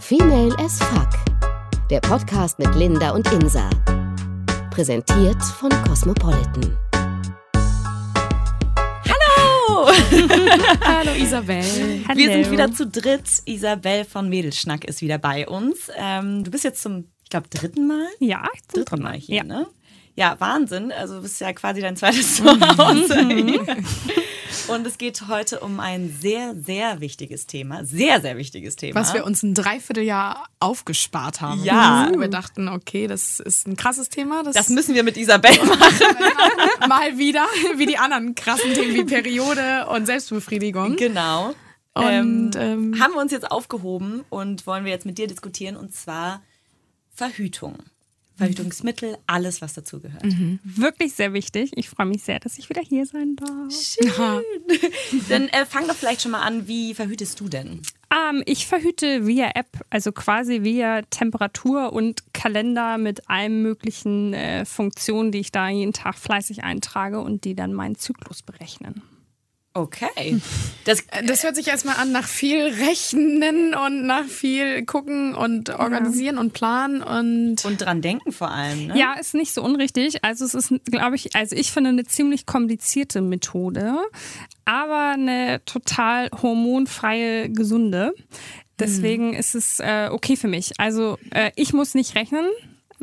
Female as Fuck. Der Podcast mit Linda und Insa. Präsentiert von Cosmopolitan. Hallo! Hallo Isabel. Wir sind wieder zu dritt. Isabel von Mädelschnack ist wieder bei uns. Ähm, du bist jetzt zum, ich glaube, dritten Mal? Ja, zum Dritten Mal hier, Ja. ne? Ja, Wahnsinn. Also du bist ja quasi dein zweites Zuhause. Und es geht heute um ein sehr, sehr wichtiges Thema. Sehr, sehr wichtiges Thema. Was wir uns ein Dreivierteljahr aufgespart haben. Ja. Wir dachten, okay, das ist ein krasses Thema. Das, das müssen wir mit Isabel machen. mal wieder, wie die anderen krassen Themen wie Periode und Selbstbefriedigung. Genau. Und, ähm, haben wir uns jetzt aufgehoben und wollen wir jetzt mit dir diskutieren und zwar Verhütung. Verhütungsmittel, alles, was dazugehört. Wirklich sehr wichtig. Ich freue mich sehr, dass ich wieder hier sein darf. Dann äh, fang doch vielleicht schon mal an, wie verhütest du denn? Ähm, ich verhüte via App, also quasi via Temperatur und Kalender mit allen möglichen äh, Funktionen, die ich da jeden Tag fleißig eintrage und die dann meinen Zyklus berechnen. Okay. Das, das hört sich erstmal an nach viel Rechnen und nach viel gucken und organisieren und planen und und dran denken vor allem, ne? Ja, ist nicht so unrichtig. Also es ist, glaube ich, also ich finde eine ziemlich komplizierte Methode, aber eine total hormonfreie, gesunde. Deswegen ist es äh, okay für mich. Also äh, ich muss nicht rechnen.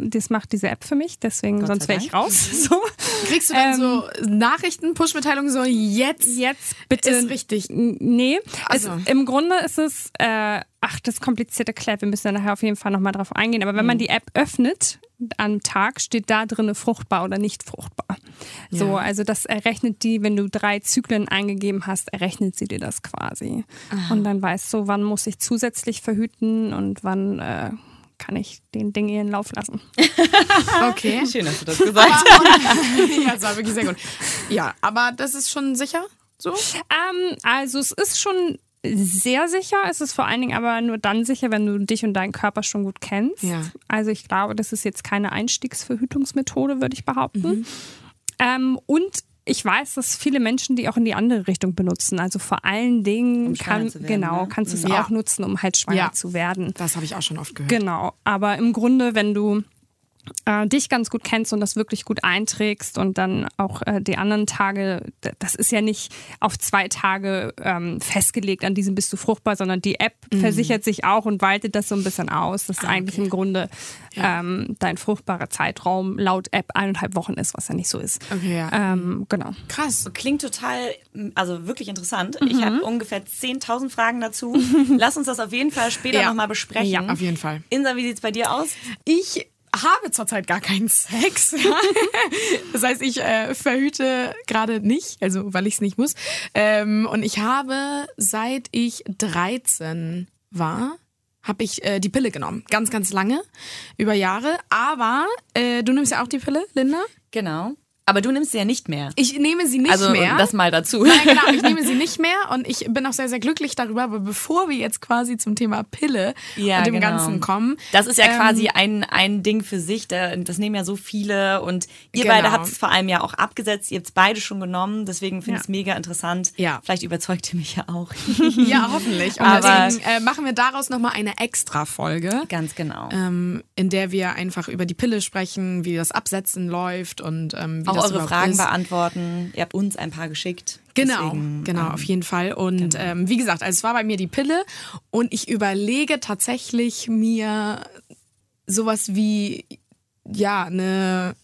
Das macht diese App für mich, deswegen sonst wäre ich raus. So. kriegst du dann so Nachrichten, Push-Mitteilungen so jetzt Jetzt bitte. ist richtig. Nee, es, Also. im Grunde ist es, äh, ach, das komplizierte Clap, wir müssen da nachher auf jeden Fall nochmal drauf eingehen. Aber wenn man die App öffnet am Tag, steht da drin fruchtbar oder nicht fruchtbar. So, also das errechnet die, wenn du drei Zyklen eingegeben hast, errechnet sie dir das quasi. Und dann weißt du, wann muss ich zusätzlich verhüten und wann äh, kann ich den Ding ihren Lauf lassen. Okay. Schön, dass du das gesagt hast. ja, das war wirklich sehr gut. Ja, aber das ist schon sicher so? Ähm, also es ist schon sehr sicher. Es ist vor allen Dingen aber nur dann sicher, wenn du dich und deinen Körper schon gut kennst. Ja. Also ich glaube, das ist jetzt keine Einstiegsverhütungsmethode, würde ich behaupten. Mhm. Ähm, und ich weiß, dass viele Menschen die auch in die andere Richtung benutzen. Also vor allen Dingen Um kann, werden, genau, ne? kannst du es Ja. auch nutzen, um halt schwanger Ja. zu werden. Das habe ich auch schon oft gehört. Genau, aber im Grunde, wenn du äh, dich ganz gut kennst und das wirklich gut einträgst und dann auch äh, die anderen Tage, das ist ja nicht auf zwei Tage ähm, festgelegt, an diesem bist du fruchtbar, sondern die App Mhm. versichert sich auch und weitet das so ein bisschen aus, dass Ah, eigentlich im Grunde ähm, dein fruchtbarer Zeitraum laut App eineinhalb Wochen ist, was ja nicht so ist. Okay, ja. Ähm, genau. Krass. Klingt total, also wirklich interessant. Ich Mhm. habe ungefähr 10.000 Fragen dazu. Lass uns das auf jeden Fall später Ja. nochmal besprechen. Ja, auf jeden Fall. Insa, wie sieht's bei dir aus? Ich habe zurzeit gar keinen Sex. das heißt, ich äh, verhüte gerade nicht, also weil ich es nicht muss. Ähm, und ich habe, seit ich 13 war, habe ich äh, die Pille genommen. Ganz, ganz lange, über Jahre. Aber äh, du nimmst ja auch die Pille, Linda? Genau. Aber du nimmst sie ja nicht mehr. Ich nehme sie nicht also mehr. das mal dazu. Nein, genau, ich nehme sie nicht mehr und ich bin auch sehr, sehr glücklich darüber. Aber bevor wir jetzt quasi zum Thema Pille Ja, und dem genau. Ganzen kommen. Das ist ja ähm, quasi ein, ein Ding für sich. da- Das nehmen ja so viele. Und ihr Genau. beide habt es vor allem ja auch abgesetzt. Ihr habt es beide schon genommen. Deswegen finde ich es Ja. mega interessant. Ja. Vielleicht überzeugt ihr mich ja auch. Ja, hoffentlich. Und Aber- deswegen äh, machen wir daraus nochmal eine extra Folge. Ganz genau. Ähm, in der wir einfach über die Pille sprechen, wie das Absetzen läuft und ähm, wie auch das eure Fragen ist. beantworten. Ihr habt uns ein paar geschickt. Genau, Deswegen, genau, ähm, auf jeden Fall. Und ähm, wie gesagt, also es war bei mir die Pille und ich überlege tatsächlich mir sowas wie ja eine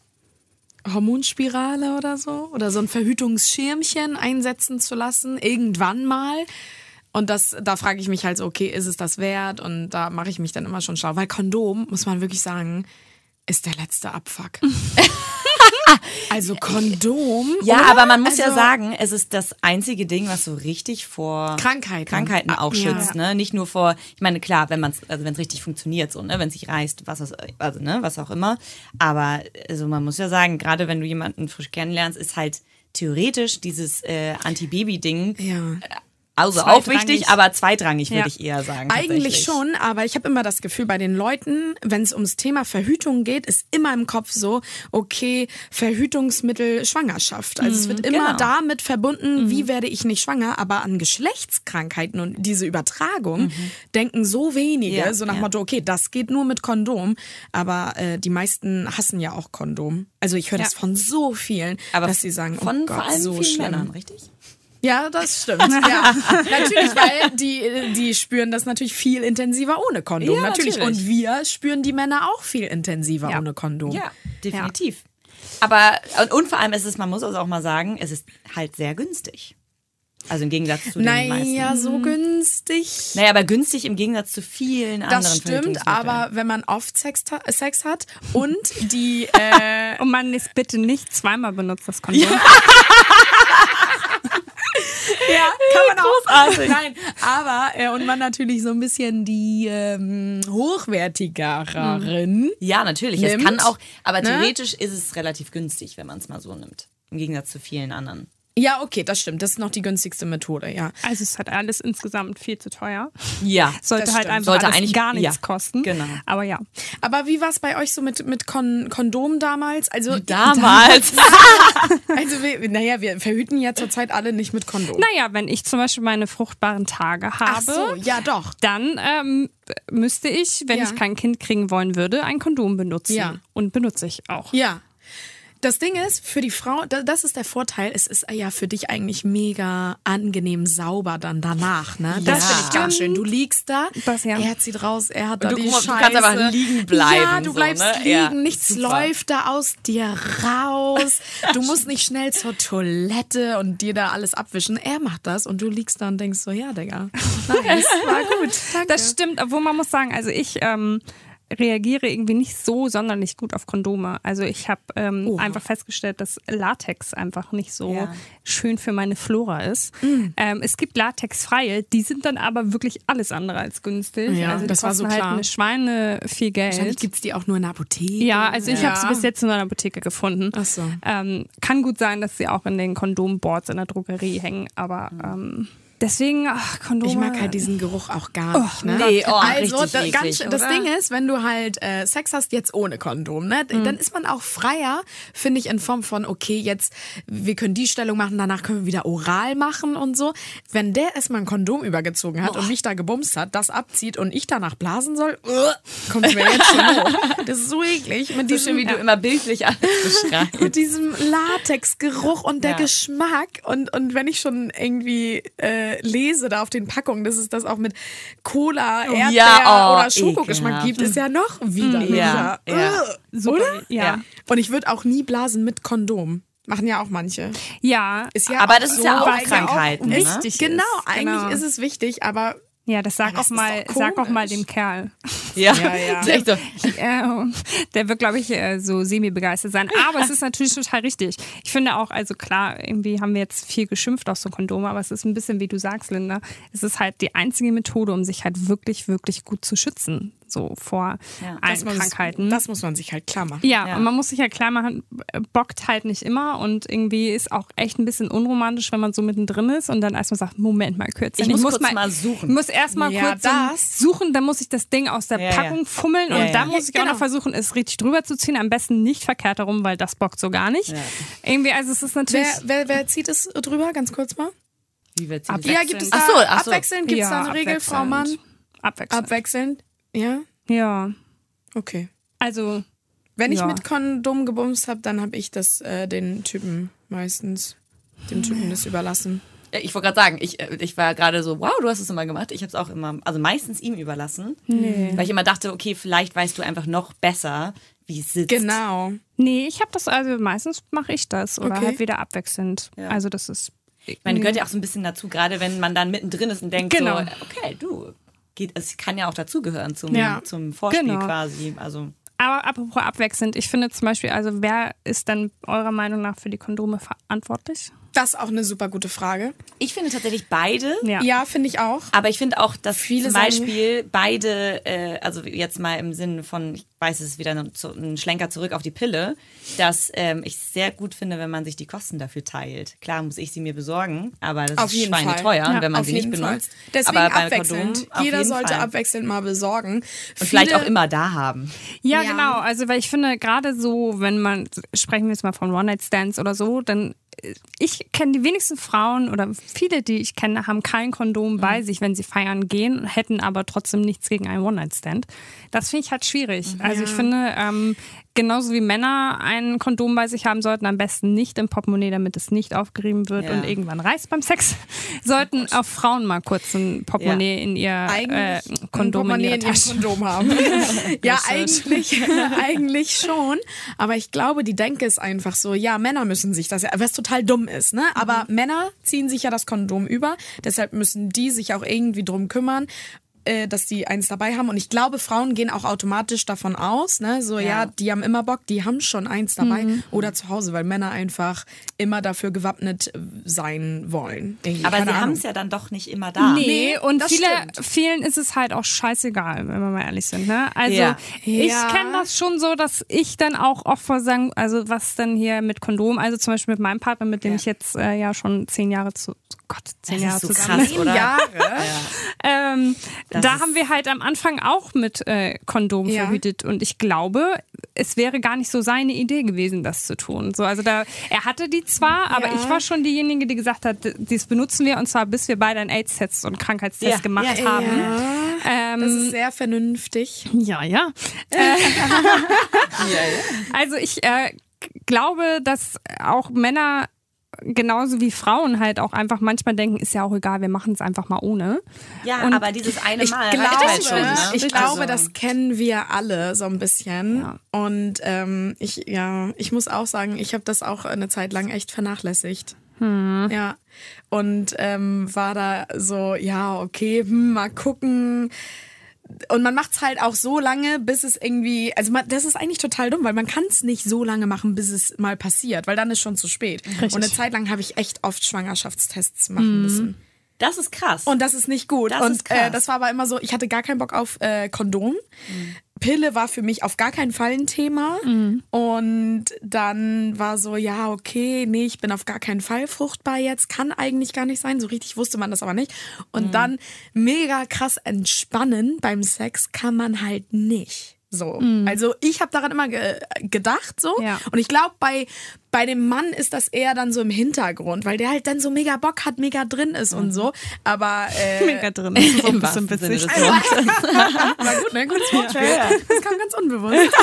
Hormonspirale oder so oder so ein Verhütungsschirmchen einsetzen zu lassen irgendwann mal. Und das, da frage ich mich halt so, okay, ist es das wert? Und da mache ich mich dann immer schon schlau, weil Kondom muss man wirklich sagen, ist der letzte Abfuck. also Kondom. Ja, oder? aber man muss ja Also- sagen, es ist das einzige Ding, was so richtig vor Krankheiten. Krankheiten auch Ah, ja. schützt, ne? Nicht nur vor, ich meine, klar, wenn man es, also wenn es richtig funktioniert, so, ne, wenn es sich reißt, was also, ne, was auch immer. Aber also man muss ja sagen, gerade wenn du jemanden frisch kennenlernst, ist halt theoretisch dieses äh, Anti-Baby-Ding Ja. Also auch wichtig, aber zweitrangig würde Ja. ich eher sagen. Eigentlich schon, aber ich habe immer das Gefühl, bei den Leuten, wenn es ums Thema Verhütung geht, ist immer im Kopf so, okay, Verhütungsmittel Schwangerschaft. Also es wird immer genau. damit verbunden, wie werde ich nicht schwanger, aber an Geschlechtskrankheiten und diese Übertragung denken so wenige, Ja, so nach ja. Motto, okay, das geht nur mit Kondom, aber äh, die meisten hassen ja auch Kondom. Also ich höre das von so vielen, aber dass sie sagen, von oh Gott, vor allem so vielen schlimm. Männern, richtig? Ja, das stimmt. Ja. natürlich, weil die, die spüren das natürlich viel intensiver ohne Kondom. Ja, natürlich. natürlich. Und wir spüren die Männer auch viel intensiver Ja. ohne Kondom. Ja, definitiv. Aber und, und vor allem ist es, man muss also auch mal sagen, es ist halt sehr günstig. Also im Gegensatz zu den meisten. Naja, so günstig. Naja, aber günstig im Gegensatz zu vielen anderen Das stimmt, aber wenn man oft Sex, ta- Sex hat und die äh, Und man ist bitte nicht zweimal benutzt, das Kondom. Ja, kann man auch. Großartig. Nein, aber äh, und man natürlich so ein bisschen die ähm, hochwertigeren. Ja, natürlich. Es nimmt, kann auch, aber ne? theoretisch ist es relativ günstig, wenn man es mal so nimmt. Im Gegensatz zu vielen anderen. Ja, okay, das stimmt. Das ist noch die günstigste Methode, ja. Also es hat alles insgesamt viel zu teuer. Ja. Sollte halt einfach Sollte alles eigentlich- gar nichts ja, kosten. genau. Aber ja. Aber wie war es bei euch so mit, mit Kon Kondom damals? Also Damals. Also, wir, naja, wir verhüten ja zurzeit alle nicht mit Kondom. Naja, wenn ich zum Beispiel meine fruchtbaren Tage Ach habe, so, ja doch. dann ähm, müsste ich, wenn Ja. ich kein Kind kriegen wollen würde, ein Kondom benutzen. Ja. Und benutze ich auch. Ja. Das Ding ist, für die Frau, da- das ist der Vorteil, es ist ja für dich eigentlich mega angenehm sauber dann danach, ne? Das Ja. finde ich ganz schön. Du liegst da, Das ja. er zieht raus, er hat da du- die du Scheiße. kannst einfach liegen bleiben, Ja, du so, bleibst ne? liegen, Ja, nichts super. läuft da aus dir raus. Du musst nicht schnell zur Toilette und dir da alles abwischen. Er macht das und du liegst da und denkst so, ja, Digga, nice, war gut, danke. Das stimmt, obwohl man muss sagen, also ich ähm, reagiere irgendwie nicht so sonderlich gut auf Kondome. Also ich habe ähm, einfach festgestellt, dass Latex einfach nicht so Ja. schön für meine Flora ist. Mm. Ähm, es gibt latexfreie, die sind dann aber wirklich alles andere als günstig. Ja, also das war so halt klar. eine Schweine viel Wahrscheinlich Geld. gibt's die auch nur in der Apotheke. Ja, also ich habe sie Ja. bis jetzt nur in der Apotheke gefunden. Ach so. Ähm, kann gut sein, dass sie auch in den Kondomboards in der Drogerie hängen, aber ähm, deswegen, ach, Kondome. Ich mag halt diesen Geruch auch gar nicht. Ne? nee, oh, also richtig da, eklig, ganz, schön- das oder? Ding ist, wenn du halt äh, Sex hast jetzt ohne Kondom, ne, dann ist man auch freier, finde ich, in Form von okay, jetzt wir können die Stellung machen, danach können wir wieder oral machen und so. Wenn der erstmal ein Kondom übergezogen hat und mich da gebumst hat, das abzieht und ich danach blasen soll, uh, kommt mir jetzt schon hoch. Das ist so eklig mit So diesem schön, wie du immer bildlich alles beschreibst. mit diesem Latexgeruch und der Ja. Geschmack und, und wenn ich schon irgendwie äh, lese da auf den Packungen, dass es das auch mit Cola, Erdbeer Ja, oh, oder Schokogeschmack gibt, ist ja noch widerlicher. Ja, ja. Super, Oder? Ja. Ja. Und ich würde auch nie blasen mit Kondom. Machen ja auch manche. ja. Ist ja Aber auch das ist so, ja auch weil Krankheiten, ne? wichtig. Genau, ist. eigentlich Genau. ist es wichtig, aber Ja, das sag auch mal, sag auch mal dem Kerl. Ja, Ja, ja. Echt so. Äh, der wird, glaube ich, äh, so semi-begeistert sein. Aber es ist natürlich total richtig. Ich finde auch, also klar, irgendwie haben wir jetzt viel geschimpft auf so Kondome, aber es ist ein bisschen, wie du sagst, Linda, es ist halt die einzige Methode, um sich halt wirklich, wirklich gut zu schützen. So vor Ja. allen das muss, Krankheiten. das muss man sich halt klar machen. ja, Ja. und man muss sich ja klar machen, äh, bockt halt nicht immer und irgendwie ist auch echt ein bisschen unromantisch, wenn man so mittendrin ist und dann erstmal sagt, Moment mal, Kürzchen. Ich muss kurz mal suchen. Ich muss erstmal Ja, kurz das. suchen, dann muss ich das Ding aus der Ja, ja. Packung fummeln Ja, und ja. dann muss ich auch Genau. noch versuchen, es richtig drüber zu ziehen. Am besten nicht verkehrt herum, weil das bockt so gar nicht. Ja. Irgendwie, also es ist natürlich... Wer, wer, wer zieht es drüber? Ganz kurz mal. Wie Ab- denn? Ja, gibt es da Ach so, ach so. abwechselnd? Gibt es da eine Regel, Frau. Mann? Abwechselnd. Abwechselnd? Ja? ja, Okay. also Wenn ich Ja. mit Kondom gebumst habe, dann habe ich das äh, den Typen meistens, dem Typen das überlassen. Ja, Ich wollte gerade sagen, ich, äh, ich war gerade so, wow, du hast es immer gemacht. Ich habe es auch immer, also meistens ihm überlassen. Weil ich immer dachte, okay, vielleicht weißt du einfach noch besser, wie es sitzt. Genau. nee, ich habe das, also meistens mache ich das oder Okay. halt wieder abwechselnd. Ja. Also das ist... Ich meine, gehört ja auch so ein bisschen dazu, gerade wenn man dann mittendrin ist und denkt Genau. so, okay, du, geht, es kann ja auch dazugehören zum, Ja. zum Vorspiel Genau. quasi. Also Aber apropos abwechselnd, ich finde zum Beispiel, also wer ist dann eurer Meinung nach für die Kondome verantwortlich? Das ist auch eine super gute Frage. Ich finde tatsächlich beide. Ja. Ja, finde ich auch. Aber ich finde auch, dass Viele zum sagen- Beispiel beide, äh, also jetzt mal im Sinne von, ich weiß, es ist wieder ein, Schlenker zurück auf die Pille, dass ähm, ich sehr gut finde, wenn man sich die Kosten dafür teilt. Klar muss ich sie mir besorgen, aber das Auf ist jeden schweineteuer, Fall. wenn man auf sie nicht Fall. benutzt. Deswegen aber bei abwechselnd. Kondom Jeder sollte Fall. abwechselnd mal besorgen. Und vielleicht auch immer da haben. Ja, Ja. genau. Also, weil ich finde, gerade so, wenn man, sprechen wir jetzt mal von One-Night-Stands oder so, dann, ich kenne die wenigsten Frauen oder viele, die ich kenne, haben kein Kondom bei sich, wenn sie feiern gehen, hätten aber trotzdem nichts gegen einen One-Night-Stand. Das finde ich halt schwierig. Also, ich finde, ähm, genauso wie Männer ein Kondom bei sich haben sollten, am besten nicht im Portemonnaie, damit es nicht aufgerieben wird Ja. und irgendwann reißt beim Sex, sollten auch Frauen mal kurz ein Portemonnaie in ihr äh, ein Kondom in Portemonnaie in Tasche. Kondom haben. ja, eigentlich, eigentlich schon. Aber ich glaube, die Denke ist einfach so, ja, Männer müssen sich das, ja- was total dumm ist, ne? Aber Männer ziehen sich ja das Kondom über. Deshalb müssen die sich auch irgendwie drum kümmern äh, dass die eins dabei haben und ich glaube Frauen gehen auch automatisch davon aus ne so ja, Ja. die haben immer Bock die haben schon eins dabei oder zu Hause weil Männer einfach immer dafür gewappnet äh, sein wollen Irgendwie, Aber keine sie haben es ja dann doch nicht immer da. Nee, Nee, und viele, stimmt. vielen ist es halt auch scheißegal, wenn wir mal ehrlich sind. Ne? Also Ja. ich Ja. kenne das schon so, dass ich dann auch oft vor sagen, also was dann hier mit Kondom, also zum Beispiel mit meinem Partner, mit dem Ja. ich jetzt äh, ja schon zehn Jahre zu, Gott, zehn Jahre so zusammen. krass, oder? Jahre Ähm, Das da haben wir halt am Anfang auch mit äh, Kondom Ja. verhütet und ich glaube, es wäre gar nicht so seine Idee gewesen, das zu tun. So, also da, er hatte die zwar, aber Ja. ich war schon diejenige, die gesagt hat, dies benutzen wir und zwar bis wir beide einen AIDS-Test und Krankheitstest Ja. gemacht Ja, ja, haben. Ja, das ist sehr vernünftig. Ja, ja. Äh, also ich äh, glaube, dass auch Männer genauso wie Frauen halt auch einfach manchmal denken, ist ja auch egal, wir machen es einfach mal ohne. Ja, Und aber dieses eine Ich Mal glaube, reicht halt schon. Ne? ich glaube, Also- das kennen wir alle so ein bisschen. Ja. Und ähm, ich, ja, ich muss auch sagen, ich habe das auch eine Zeit lang echt vernachlässigt. Ja. Und ähm, war da so, ja, okay, hm, mal gucken. Und man macht's halt auch so lange, bis es irgendwie, also man, das ist eigentlich total dumm, weil man kann es nicht so lange machen, bis es mal passiert, weil dann ist schon zu spät. Und eine Zeit lang habe ich echt oft Schwangerschaftstests machen müssen. Das ist krass. Und das ist nicht gut. Das und. Äh, das war aber immer so, ich hatte gar keinen Bock auf äh, Kondom. Pille war für mich auf gar keinen Fall ein Thema. Und dann war so, ja, okay, nee, ich bin auf gar keinen Fall fruchtbar jetzt. Kann eigentlich gar nicht sein. So richtig wusste man das aber nicht. Und dann mega krass entspannen beim Sex kann man halt nicht. So. Also ich habe daran immer ge gedacht so. Ja. Und ich glaube, bei, bei dem Mann ist das eher dann so im Hintergrund, weil der halt dann so mega Bock hat, mega drin ist und so. Aber äh, Mega drin. Das ist auch ein bisschen witzig. Wortes. war gut, ne? Gutes Wortspiel. Das kam ganz unbewusst.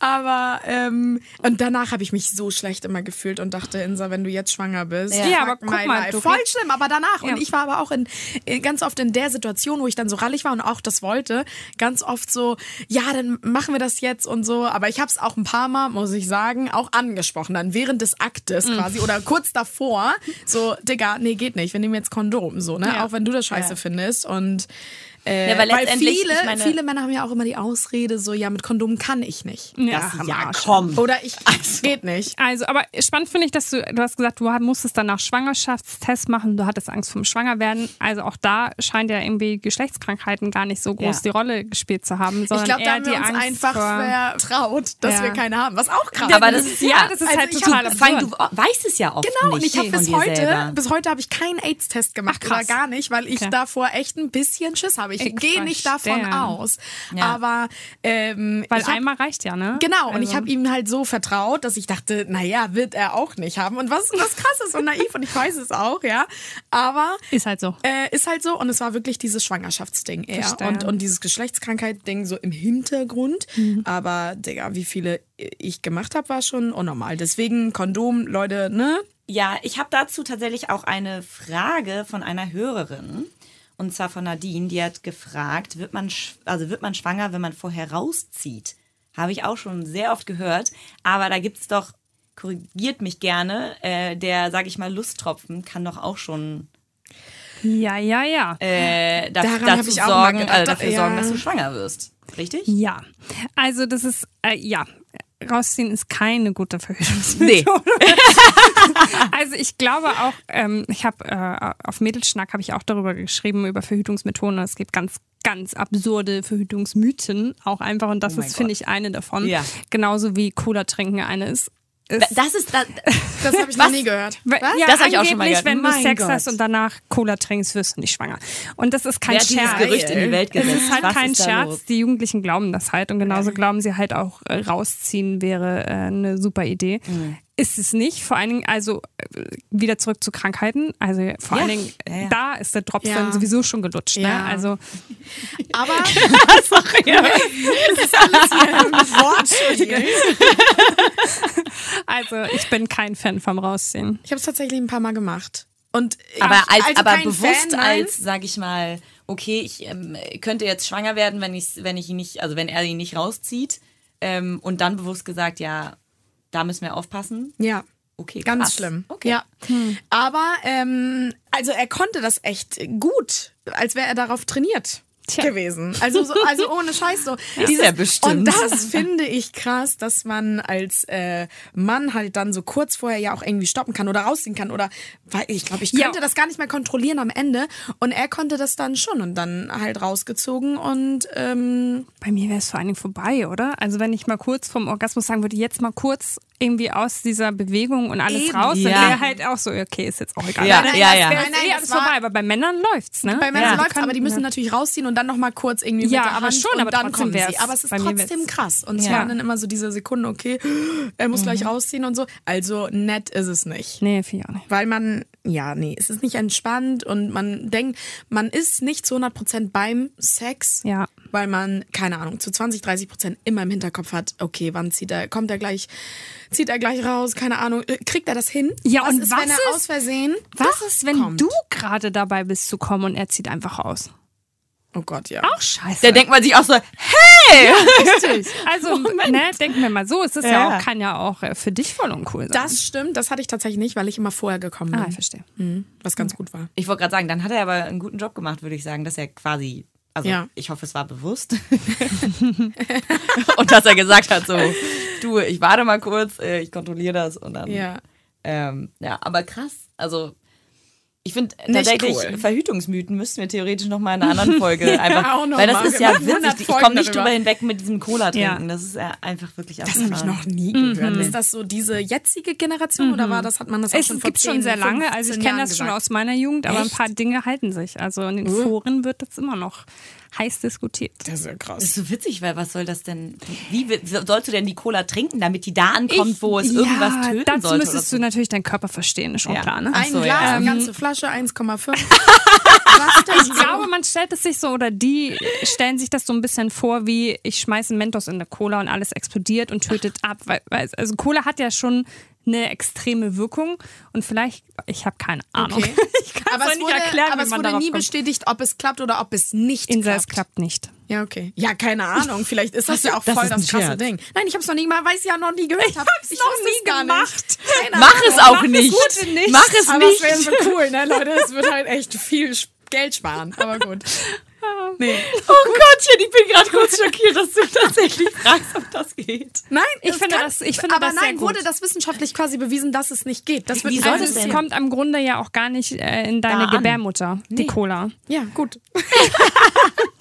aber ähm, und danach habe ich mich so schlecht immer gefühlt und dachte, Insa, wenn du jetzt schwanger bist, Ja, aber guck mal, du voll schlimm. Aber danach Ja. und ich war aber auch in äh, ganz oft in der Situation, wo ich dann so rallig war und auch das wollte, ganz oft so, ja, dann machen wir das jetzt und so. Aber ich habe es auch ein paar Mal, muss ich sagen, auch angesprochen dann während des Aktes Mhm. quasi oder kurz davor. So, Digga, nee, geht nicht. Wir nehmen jetzt Kondom, so ne, Ja. auch wenn du das scheiße Ja. findest und äh, Ja, weil weil viele, ich meine- viele Männer haben ja auch immer die Ausrede, so ja, mit Kondom kann ich nicht. Ja, Das, ja, komm. Oder ich geht nicht. Also, aber spannend finde ich, dass du, du hast gesagt, du musstest danach Schwangerschaftstest machen, du hattest Angst vom Schwangerwerden. Also auch da scheint ja irgendwie Geschlechtskrankheiten gar nicht so groß Ja. die Rolle gespielt zu haben, Ich sondern glaube, da haben wir die uns Angst einfach vertraut, dass Ja. wir keine haben. Was auch krass Aber ist. das ist ja, das ist Also halt ich total hab- absurd. du weißt es ja oft Genau, nicht und ich habe bis heute, selber. bis heute habe ich keinen AIDS-Test gemacht Ach, krass. oder gar nicht, weil ich davor echt ein bisschen Schiss habe. Ich Ich gehe nicht davon aus. Ja. Aber ähm, Weil einmal reicht ja, ne? Genau, und ich Also- habe ihm halt so vertraut, dass ich dachte, naja, wird er auch nicht haben. Und was, was krass ist und naiv und ich weiß es auch, ja. Aber Ist halt so. äh, ist halt so und es war wirklich dieses Schwangerschaftsding eher Verstehe. und, und dieses Geschlechtskrankheit-Ding so im Hintergrund. Mhm. Aber, Digga, wie viele ich gemacht habe, war schon unnormal. Deswegen Kondom, Leute, ne? Ja, ich habe dazu tatsächlich auch eine Frage von einer Hörerin. Und zwar von Nadine, die hat gefragt, wird man, also wird man schwanger, wenn man vorher rauszieht? Habe ich auch schon sehr oft gehört. Aber da gibt's doch, korrigiert mich gerne, äh, der, sag ich mal, Lusttropfen kann doch auch schon Ja, ja, ja. Äh, hab dazu ich auch mal sorgen, gedacht, also dafür ja. sorgen, dass du schwanger wirst. Richtig? Ja, also das ist, äh, ja, rausziehen ist keine gute Nee. Verhütungsmethode. Also ich glaube auch, ähm, ich habe äh, auf Mädelschnack habe ich auch darüber geschrieben über Verhütungsmethoden. Es gibt ganz ganz absurde Verhütungsmythen auch einfach und das Oh ist finde ich eine davon. Ja. Genauso wie Cola trinken eine ist. Ist Das ist das. Das habe ich noch nie gehört. Weil- Ja, Das hab ich auch schon mal gehört. wenn du Mein Sex Gott. hast und danach Cola trinkst, wirst du nicht schwanger. Und das ist kein Wer hat dieses Scherz. Gerücht in die Welt Es gesetzt? ist halt Was kein ist Scherz. los? Die Jugendlichen glauben das halt und genauso glauben sie halt auch, äh, rausziehen wäre äh, eine super Idee. Mhm. Ist es nicht. Vor allen Dingen, also äh, wieder zurück zu Krankheiten. Also vor Ja. allen Dingen, Ja, ja. da ist der Drops Ja. dann sowieso schon gelutscht. Ne? Ja. Also Aber das ist alles hier ein Wortspiel. Also ich bin kein Fan vom Rausziehen. Ich habe es tatsächlich ein paar Mal gemacht. Und Aber, als, also aber bewusst Fan, als, sag ich mal, okay, ich ähm, könnte jetzt schwanger werden, wenn ich, wenn ich ihn nicht, also wenn er ihn nicht rauszieht. Ähm, und dann bewusst gesagt, ja, da müssen wir aufpassen. Ja. Okay, Ganz krass. schlimm. Okay. Ja. Aber ähm, also er konnte das echt gut, als wäre er darauf trainiert. Tja. gewesen. Also, so, also ohne Scheiß so. Ist er bestimmt. Und das finde ich krass, dass man als äh, Mann halt dann so kurz vorher ja auch irgendwie stoppen kann oder rausziehen kann oder weil ich glaube, ich Ja. könnte das gar nicht mehr kontrollieren am Ende und er konnte das dann schon und dann halt rausgezogen und ähm, Bei mir wäre es vor allen Dingen vorbei, oder? Also wenn ich mal kurz vom Orgasmus sagen würde, jetzt mal kurz irgendwie aus dieser Bewegung und alles Eben. raus, dann Ja. wäre halt auch so, okay, ist jetzt auch egal. Ja, ja, ja. Nein, nein, eh alles vorbei, aber bei Männern läuft's, ne? bei Männern Ja. läuft's, aber die müssen natürlich rausziehen und dann noch mal kurz irgendwie Ja, mit der aber Hand schon, und aber dann kommen sie. Aber es ist trotzdem krass und es Ja. waren dann immer so diese Sekunden, okay, er muss gleich rausziehen und so. Also nett ist es nicht. Nee, finde ich auch nicht. Weil man, ja, nee, es ist nicht entspannt und man denkt, man ist nicht zu 100% beim Sex, Ja. Weil man, keine Ahnung, zu 20, 30% immer im Hinterkopf hat, okay, wann zieht er, kommt er gleich, zieht er gleich raus, keine Ahnung, äh, kriegt er das hin? Ja, was und ist, was wenn er ist- aus Versehen, Was ist, wenn kommt. du gerade dabei bist zu kommen und er zieht einfach raus? oh Gott, ja. Auch scheiße. Da denkt man sich auch so, hey! also, ne, denken wir mal so, es ist ja, Ja. auch, kann ja auch äh, für dich voll und cool sein. Das stimmt, das hatte ich tatsächlich nicht, weil ich immer vorher gekommen bin. ah, ich verstehe. Mhm, was ganz gut war. Ich wollte gerade sagen, dann hat er aber einen guten Job gemacht, würde ich sagen, dass er quasi, also Ja. ich hoffe, es war bewusst. und dass er gesagt hat, so, du, ich warte mal kurz, äh, ich kontrolliere das und dann. Ja. Ähm, ja, aber krass. Also, ich finde tatsächlich, cool. Verhütungsmythen müssten wir theoretisch noch mal in einer anderen Folge einfach. auch noch weil das mal. ist ja machen 100 witzig. Ich komme nicht darüber. drüber hinweg mit diesem Cola-Trinken. Ja. Das ist ja einfach wirklich Das habe ich abgefahren. noch nie gehört. Ist das so diese jetzige Generation oder war das, hat man das auch Es schon vor gibt 10, schon sehr lange, also ich 15 kenne das schon gesagt? aus meiner Jugend, aber Echt? ein paar Dinge halten sich. Also in den Foren wird das immer noch heiß diskutiert. Das ist ja krass. Das ist so witzig, weil was soll das denn? Wie wi- sollst du denn die Cola trinken, damit die da ankommt, wo es irgendwas töten dazu sollte? müsstest oder du natürlich deinen Körper verstehen, ist schon Ja. klar. Ne? Ach Ein so, Glas, ja. eine ganze Flasche, 1,5. Was denn Ich glaube, man stellt es sich so, oder die stellen sich das so ein bisschen vor, wie ich schmeiße Mentos in eine Cola und alles explodiert und tötet ab. Weil, weil, also Cola hat ja schon eine extreme Wirkung und vielleicht, ich habe keine Ahnung. Okay. Ich kann aber es es nicht wurde, erklären, aber es wurde nie kommt. bestätigt, ob es klappt oder ob es nicht Insa, klappt. es klappt nicht. Ja, okay. Ja, keine Ahnung. Vielleicht ist das ja auch Das voll das krasse. Ding. Nein, ich habe es noch nie mal, weiß ja noch nie gehört. Ich, hab's noch nie gemacht. Keine Mach Ahnung. es auch nicht. Gute nicht. Mach es Aber es wäre nicht. so cool, ne, Leute? Es wird halt echt viel Geld sparen. Aber gut. Nee. Oh Gottchen, ich bin gerade kurz schockiert, dass du tatsächlich fragst, ob das geht. Nein, Ich es finde kann, das- ich finde aber das sehr nein, gut. wurde das wissenschaftlich quasi bewiesen, dass es nicht geht. Das wird Wie soll Also das es denn? kommt am Grunde ja auch gar nicht äh, in deine Da an. Gebärmutter, die Cola. Ja, gut.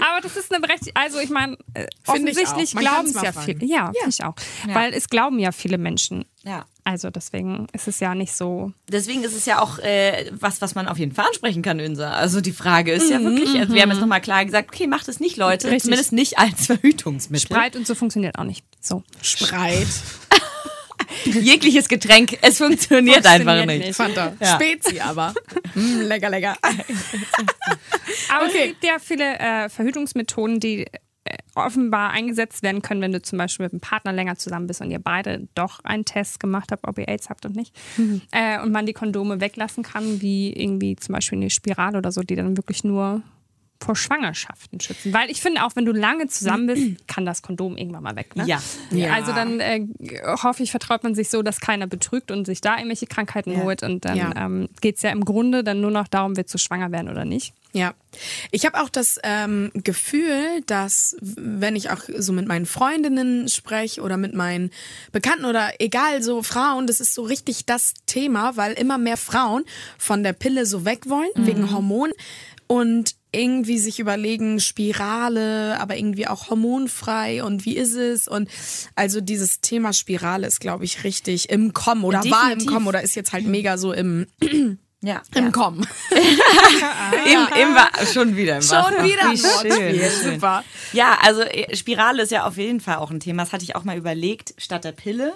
Aber das ist eine berechtigte, also ich meine, äh, offensichtlich glauben es ja viele. Ja, finde ich auch. Weil es glauben ja viele Menschen. Ja. Also deswegen ist es ja nicht so. Deswegen ist es ja auch äh, was, was man auf jeden Fall ansprechen kann,Ünsa. Also die Frage ist ja wirklich, also wir haben jetzt nochmal klar gesagt, okay, macht es nicht, Leute. Richtig. Zumindest nicht als Verhütungsmittel. Spreit und so funktioniert auch nicht. So. Spreit. Jegliches Getränk, es funktioniert, einfach Funktioniert nicht. nicht. Fanta. Ja. Spezi aber. Mm, lecker, lecker. Aber Okay. es gibt ja viele äh, Verhütungsmethoden, die äh, offenbar eingesetzt werden können, wenn du zum Beispiel mit einem Partner länger zusammen bist und ihr beide doch einen Test gemacht habt, ob ihr AIDS habt und nicht. Äh, und man die Kondome weglassen kann, wie irgendwie zum Beispiel eine Spirale oder so, die dann wirklich nur vor Schwangerschaften schützen. Weil ich finde, auch wenn du lange zusammen bist, kann das Kondom irgendwann mal weg. Ne? Ja. Ja. Also dann äh, hoffe ich, vertraut man sich so, dass keiner betrügt und sich da irgendwelche Krankheiten Ja. holt. Und dann Ja. ähm, geht es ja im Grunde dann nur noch darum, willst du schwanger werden oder nicht. Ja, ich habe auch das ähm, Gefühl, dass wenn ich auch so mit meinen Freundinnen spreche oder mit meinen Bekannten oder egal so Frauen, das ist so richtig das Thema, weil immer mehr Frauen von der Pille so weg wollen wegen Hormon und irgendwie sich überlegen Spirale, aber irgendwie auch hormonfrei und wie ist es und also dieses Thema Spirale ist glaube ich richtig im Kommen oder war im Definitiv. Kommen oder ist jetzt halt mega so im Ja. im Kommen. Im, im, Wa- schon wieder im Schon Wasser. wieder ein Wie schön, schön. Super. Ja, also äh, Spirale ist ja auf jeden Fall auch ein Thema. Das hatte ich auch mal überlegt, statt der Pille.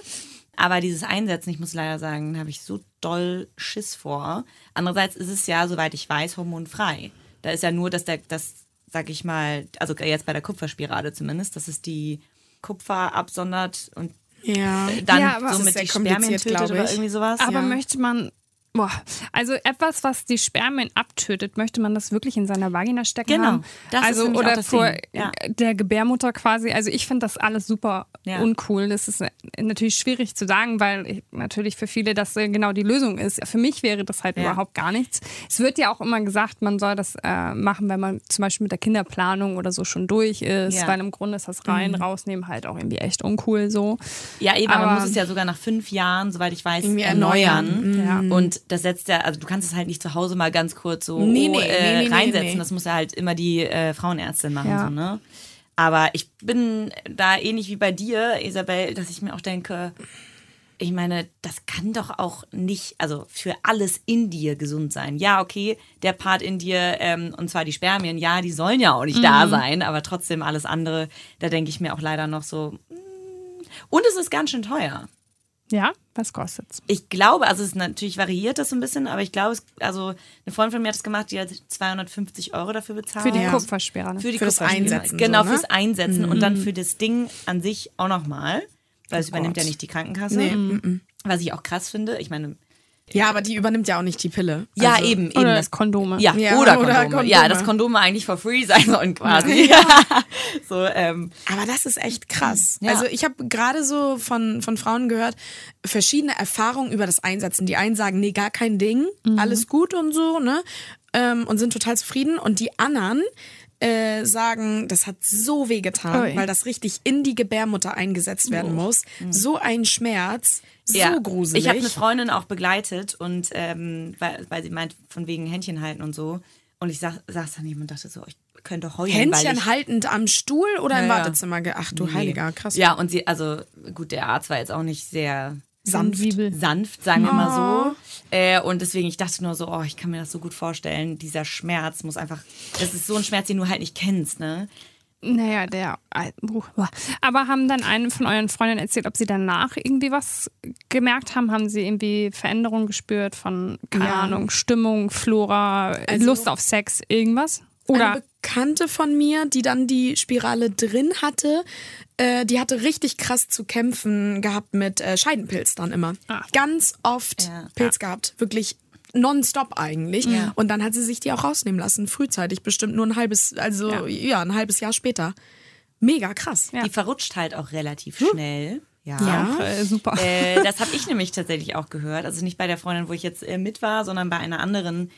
Aber dieses Einsetzen, ich muss leider sagen, da habe ich so doll Schiss vor. Andererseits ist es ja, soweit ich weiß, hormonfrei. Da ist ja nur, dass der, das, sag ich mal, also jetzt bei der Kupferspirale zumindest, dass es die Kupfer absondert und Ja. dann Ja, somit die Spermien tötet oder ich. irgendwie sowas. Aber Ja. möchte man. Boah, also etwas, was die Spermien abtötet, möchte man das wirklich in seiner Vagina stecken Genau, haben? das ist also oder vor ja. der Gebärmutter quasi. Also ich finde das alles super Ja. uncool. Das ist äh, natürlich schwierig zu sagen, weil ich, natürlich für viele das äh, genau die Lösung ist. Für mich wäre das halt Ja. überhaupt gar nichts. Es wird ja auch immer gesagt, man soll das äh, machen, wenn man zum Beispiel mit der Kinderplanung oder so schon durch ist, weil im Grunde ist das rein, rausnehmen halt auch irgendwie echt uncool so. Ja, eben, aber, man muss es ja sogar nach fünf Jahren, soweit ich weiß, erneuern. erneuern. Ja. Und das setzt ja, also du kannst es halt nicht zu Hause mal ganz kurz so Nee, nee, oh, äh, nee, nee, reinsetzen. nee. Das muss ja halt immer die äh, Frauenärztin machen, Ja. so, ne? Aber ich bin da ähnlich wie bei dir, Isabel, dass ich mir auch denke, ich meine, das kann doch auch nicht, also für alles in dir gesund sein. Ja, okay, der Part in dir, ähm, und zwar die Spermien, ja, die sollen ja auch nicht da sein, aber trotzdem alles andere, da denke ich mir auch leider noch so. mm. Und es ist ganz schön teuer. Ja, was kostet's? Ich glaube, also es ist natürlich variiert das so ein bisschen, aber ich glaube, es, also eine Freundin von mir hat das gemacht, die hat 250 Euro dafür bezahlt. Für die Ja. Kupferspirale. Für die Für das. Einsetzen Genau, so, ne? fürs Einsetzen und dann für das Ding an sich auch nochmal. Weil es übernimmt Gott. ja nicht die Krankenkasse. Nee, mm, Was ich auch krass finde. Ich meine, Ja, aber die übernimmt ja auch nicht die Pille. ja, Also, eben, eben. Oder das Kondome. Ja, Ja, oder, oder Kondome. Kondome. Ja, dass Kondome eigentlich for free sein sollen quasi. so, ähm, Aber das ist echt krass. Ja. Also ich habe gerade so von, von Frauen gehört, verschiedene Erfahrungen über das Einsetzen. Die einen sagen, nee, gar kein Ding, alles gut und so, ne? Ähm, und sind total zufrieden. Und die anderen äh, sagen, das hat so weh getan, Ui. weil das richtig in die Gebärmutter eingesetzt werden muss. So ein Schmerz, so ja. gruselig. Ich habe eine Freundin auch begleitet und ähm, weil, weil sie meint, von wegen Händchen halten und so. Und ich saß, saß daneben und dachte so, ich könnte heulen. weil Händchen haltend am Stuhl oder im Ja. Wartezimmer? Ach du Heiliger, krass. Ja, und sie, also gut, der Arzt war jetzt auch nicht sehr Sanft. Sensibel. sanft, sagen wir mal so. Äh, und deswegen, ich dachte nur so, oh, ich kann mir das so gut vorstellen. Dieser Schmerz muss einfach, das ist so ein Schmerz, den du halt nicht kennst, ne? Naja, der. uh, Aber haben dann eine von euren Freundinnen erzählt, ob sie danach irgendwie was gemerkt haben? Haben sie irgendwie Veränderungen gespürt von, keine Ja. Ahnung, Stimmung, Flora, Also- Lust auf Sex, irgendwas? Oder Bekannte von mir, die dann die Spirale drin hatte, äh, die hatte richtig krass zu kämpfen gehabt mit äh, Scheidenpilz dann immer. Ah. Ganz oft Ja. Pilz gehabt, wirklich nonstop eigentlich. Und dann hat sie sich die auch rausnehmen lassen, frühzeitig, bestimmt nur ein halbes, also ja, Ja. ein halbes Jahr später. Mega krass. Ja. Die verrutscht halt auch relativ schnell. Ja. Ja. äh, super. Äh, das habe ich nämlich tatsächlich auch gehört. Also nicht bei der Freundin, wo ich jetzt äh, mit war, sondern bei einer anderen,